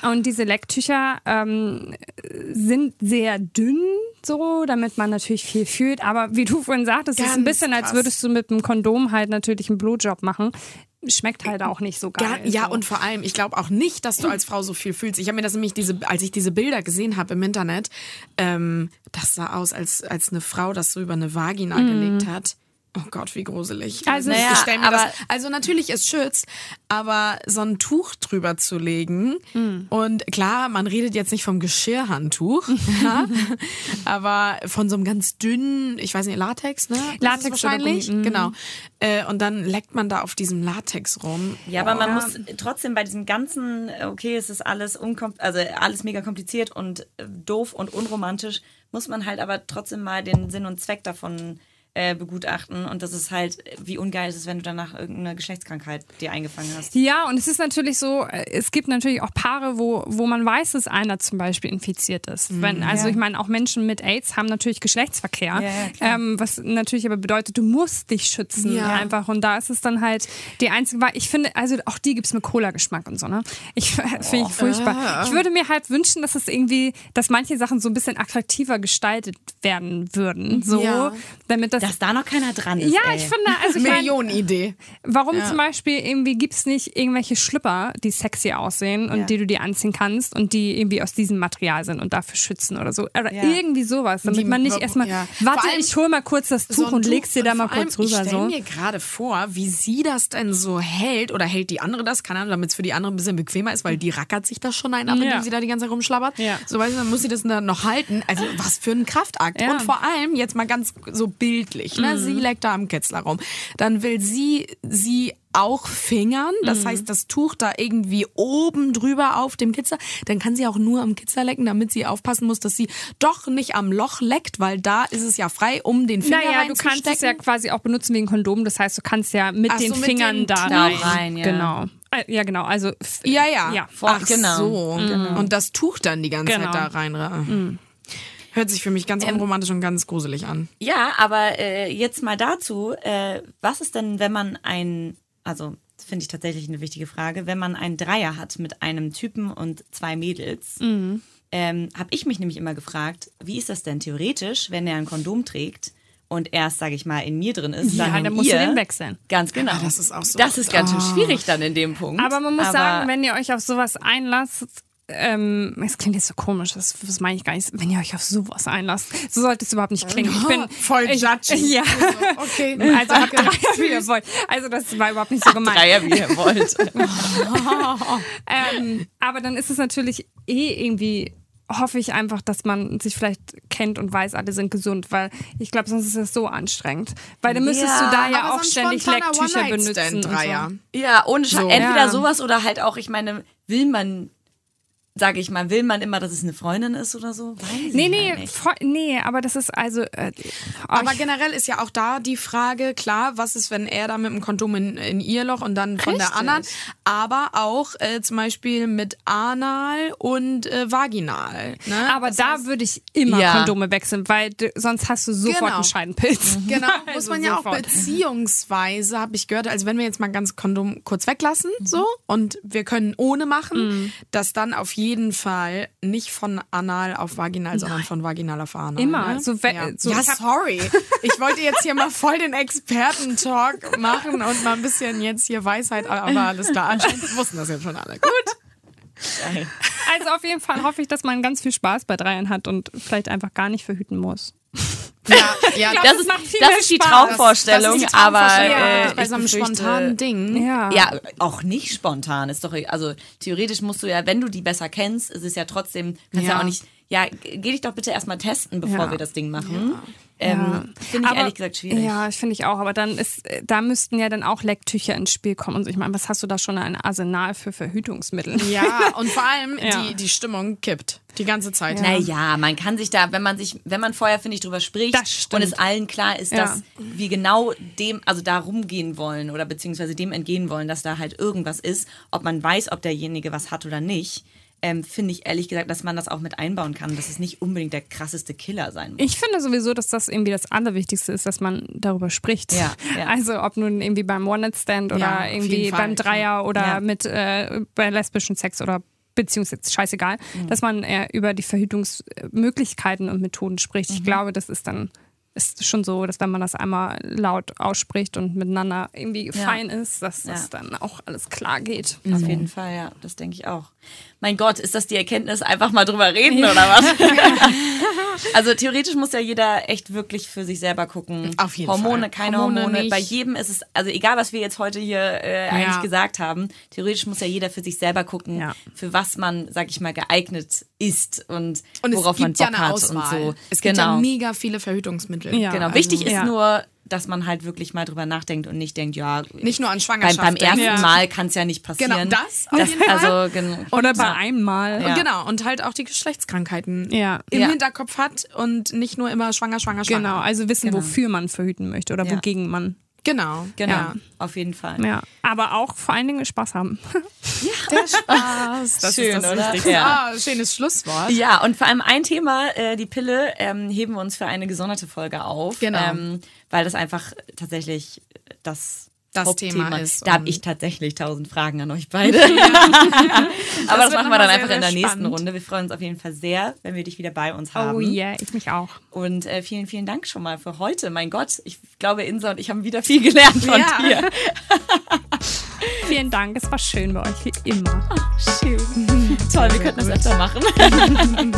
Und diese Lecktücher ähm, sind sehr dünn, so, damit man natürlich viel fühlt. Aber wie du vorhin sagtest, es ist ein Ganz bisschen, als krass. würdest du mit einem Kondom halt natürlich einen Blowjob machen. Schmeckt halt auch nicht so geil. Ja, ja so. und vor allem, ich glaube auch nicht, dass du als Frau so viel fühlst. Ich habe mir das nämlich, diese, als ich diese Bilder gesehen habe im Internet, ähm, das sah aus, als, als eine Frau das so über eine Vagina gelegt hat. Oh Gott, wie gruselig. Also, ich naja, stell mir aber- das, also natürlich, es schützt, aber so ein Tuch drüber zu legen und klar, man redet jetzt nicht vom Geschirrhandtuch, ja, aber von so einem ganz dünnen, ich weiß nicht, Latex, ne? Latex wahrscheinlich, mhm. genau. Äh, und dann leckt man da auf diesem Latex rum. Ja, aber man muss trotzdem bei diesem ganzen, okay, es ist alles unkom also alles mega kompliziert und äh, doof und unromantisch, muss man halt aber trotzdem mal den Sinn und Zweck davon äh, begutachten. Und das ist halt, wie ungeil es ist, wenn du danach irgendeine Geschlechtskrankheit dir eingefangen hast. Ja, und es ist natürlich so, äh, es gibt natürlich auch Paare, wo, wo man weiß, dass einer zum Beispiel infiziert ist. Mhm. Wenn, also ich meine, auch Menschen mit AIDS haben natürlich Geschlechtsverkehr. Ja, ja, ähm, was natürlich aber bedeutet, du musst dich schützen Ja. einfach. Und da ist es dann halt die einzige, weil ich finde, also auch die gibt's mit Cola-Geschmack und so, ne? Ich finde ich furchtbar. Ich würde mir halt wünschen, dass es irgendwie, dass manche Sachen so ein bisschen attraktiver gestaltet werden würden. So, Ja. damit das. Dass da noch keiner dran ist. ja, ey. ich finde, also Millionenidee. Warum zum Beispiel irgendwie gibt's nicht irgendwelche Schlüpper, die sexy aussehen und Ja. die du dir anziehen kannst und die irgendwie aus diesem Material sind und dafür schützen oder so. Oder Ja. irgendwie sowas, damit Die- man nicht erstmal, ja. Warte, allem ich hol mal kurz das Tuch So und leg's dir da mal kurz rüber. Ich stelle So. mir gerade vor, wie sie das denn so hält oder hält die andere das, keine Ahnung, damit es für die andere ein bisschen bequemer ist, weil die rackert sich das schon ein ab, Ja. indem sie da die ganze Zeit rumschlabbert. Ja. So weißt du, dann muss sie das dann noch halten. Also was für ein Kraftakt. Ja. Und vor allem jetzt mal ganz so bildlich, ne? Sie leckt da am Kitzler rum. Dann will sie sie auch fingern, das heißt das Tuch da irgendwie oben drüber auf dem Kitzler, dann kann sie auch nur am Kitzler lecken, damit sie aufpassen muss, dass sie doch nicht am Loch leckt, weil da ist es ja frei, um den Finger Naja, du kannst es ja quasi auch benutzen wie ein Kondom. Das heißt, du kannst ja mit Ach so, den mit Fingern dem da rein. rein, ja. Genau. Äh, Ja, genau. Also Ja, ja. Ja, Ach genau. so. Und das Tuch dann die ganze Genau. Zeit da rein. Hört sich für mich ganz unromantisch und ganz gruselig an. Ja, aber äh, jetzt mal dazu, äh, was ist denn, wenn man ein, also finde ich tatsächlich eine wichtige Frage, wenn man einen Dreier hat mit einem Typen und zwei Mädels, Mhm. ähm, habe ich mich nämlich immer gefragt, wie ist das denn theoretisch, wenn er ein Kondom trägt und erst, sage ich mal, in mir drin ist, Ja, dann in dann musst du ihr. den wechseln. Ganz genau. Ah, das ist auch so- Das ist ganz schön Ah. schwierig dann in dem Punkt. Aber man muss Aber- sagen, wenn ihr euch auf sowas einlasst, ähm, es klingt jetzt so komisch, das, das meine ich gar nicht. Wenn ihr euch auf sowas einlasst, so sollte es überhaupt nicht klingen. Ich bin Voll ich, judgy. Ja, Okay. also habt Dreier, wie ihr wollt. Also das war überhaupt nicht so gemeint. Dreier, wie ihr wollt. Ähm, aber dann ist es natürlich eh irgendwie hoffe ich einfach, dass man sich vielleicht kennt und weiß, alle sind gesund, weil ich glaube, sonst ist es so anstrengend. Weil dann müsstest Ja, du da ja auch so ständig Lecktücher benutzen. So. Ja, ohne Scheiß. So. Entweder Ja. sowas oder halt auch, ich meine, will man sage ich mal, will man immer, dass es eine Freundin ist oder so? Weiß Nee, halt nee, nicht. voll, nee, aber das ist also. Äh, oh, Aber generell ist ja auch da die Frage, klar, was ist, wenn er da mit dem Kondom in, in ihr Loch und dann von der Richtig. anderen, aber auch äh, zum Beispiel mit Anal und äh, Vaginal. Ne? aber Das da heißt, würde ich immer Ja. Kondome wechseln, weil du, sonst hast du sofort Genau. einen Scheidenpilz. Genau, muss Also man ja auch sofort. beziehungsweise, habe ich gehört, also wenn wir jetzt mal ganz Kondom kurz weglassen, so, und wir können ohne machen, dass dann auf jeden Fall nicht von anal auf vaginal, sondern von vaginal auf anal. Immer. Ne? So ja, so- ja sorry. Ich wollte jetzt hier mal voll den Experten-Talk machen und mal ein bisschen jetzt hier Weisheit, aber alles klar, anscheinend wussten das jetzt schon alle. Gut. Also auf jeden Fall hoffe ich, dass man ganz viel Spaß bei Dreien hat und vielleicht einfach gar nicht verhüten muss. Ja, ja, glaub, Das das ist, macht viel das mehr ist die. Traumvorstellung, das ist die aber Traumvorstellung, äh, wirklich bei so einem befürchte- spontanen Ding. Ja. Ja, auch nicht spontan. Ist doch, also theoretisch musst du ja, wenn du die besser kennst, ist es ja trotzdem, kannst ja, Ja. auch nicht, ja, geh dich doch bitte erstmal testen, bevor Ja. wir das Ding machen. Ähm, Finde ich Aber- ehrlich gesagt schwierig. Ja, finde ich auch. Aber dann ist, äh, da müssten ja dann auch Lecktücher ins Spiel kommen. Und so. ich meine, was hast du da schon ein Arsenal für Verhütungsmittel? Ja, und vor allem Ja. die, die Stimmung kippt die ganze Zeit. Naja, man kann sich da, wenn man sich, wenn man vorher, finde ich, drüber spricht und es allen klar ist, Ja. dass wir genau dem, also da rumgehen wollen oder beziehungsweise dem entgehen wollen, dass da halt irgendwas ist, ob man weiß, ob derjenige was hat oder nicht, ähm, finde ich ehrlich gesagt, dass man das auch mit einbauen kann, dass es nicht unbedingt der krasseste Killer sein muss. Ich finde sowieso, dass das irgendwie das Allerwichtigste ist, dass man darüber spricht. Ja, ja. Also ob nun irgendwie beim One-Night-Stand oder Ja, irgendwie beim Dreier oder Ja. mit äh, bei lesbischen Sex oder Beziehungsex, scheißegal, Mhm. dass man äh, über die Verhütungsmöglichkeiten und Methoden spricht. Mhm. Ich glaube, das ist dann ist schon so, dass wenn man das einmal laut ausspricht und miteinander irgendwie fein ist, dass das Ja. dann auch alles klar geht. Auf jeden Fall, ja, das denke ich auch. Mein Gott, ist das die Erkenntnis, einfach mal drüber reden oder was? also theoretisch muss ja jeder echt wirklich für sich selber gucken. Auf jeden Hormone, Fall. keine Hormone Hormone. nicht. Bei jedem ist es, also egal was wir jetzt heute hier äh, eigentlich Ja. gesagt haben, theoretisch muss ja jeder für sich selber gucken, Ja. für was man, sag ich mal, geeignet ist und, Und worauf man Bock ja hat und so. Es gibt genau. ja mega viele Verhütungsmittel. Ja. Genau, Also, wichtig ist ja. nur, dass man halt wirklich mal drüber nachdenkt und nicht denkt, ja, Nicht nur an beim, Schwangerschaft. beim ersten denken. Mal kann es ja nicht passieren. Genau, das auf das jeden Fall. Also, genau. Oder bei einem Mal. Ja. Genau, und halt auch die Geschlechtskrankheiten Ja. im Ja. Hinterkopf hat und nicht nur immer schwanger, schwanger, schwanger. Genau, also wissen, Genau. wofür man verhüten möchte oder Ja. wogegen man. Genau. Genau, Ja. auf jeden Fall. Ja. Aber auch vor allen Dingen Spaß haben. Der Spaß. Das Schön, ist das oder? Wichtigste. Ja. Ah, schönes Schlusswort. Ja, und vor allem ein Thema, äh, die Pille, ähm, heben wir uns für eine gesonderte Folge auf. Genau. Ähm, weil das einfach tatsächlich das, Das Hauptthema Thema ist Da habe ich tatsächlich tausend Fragen an euch beide. Aber das, wird machen wir dann einfach in der sehr nächsten spannend. Runde. Wir freuen uns auf jeden Fall sehr, wenn wir dich wieder bei uns haben. Oh yeah, ich mich auch. Und äh, vielen, vielen Dank schon mal für heute. Mein Gott, ich glaube, Insa und ich haben wieder viel gelernt von Ja. dir. Vielen Dank, es war schön bei euch, wie immer. Schön. Toll, wir könnten das öfter machen.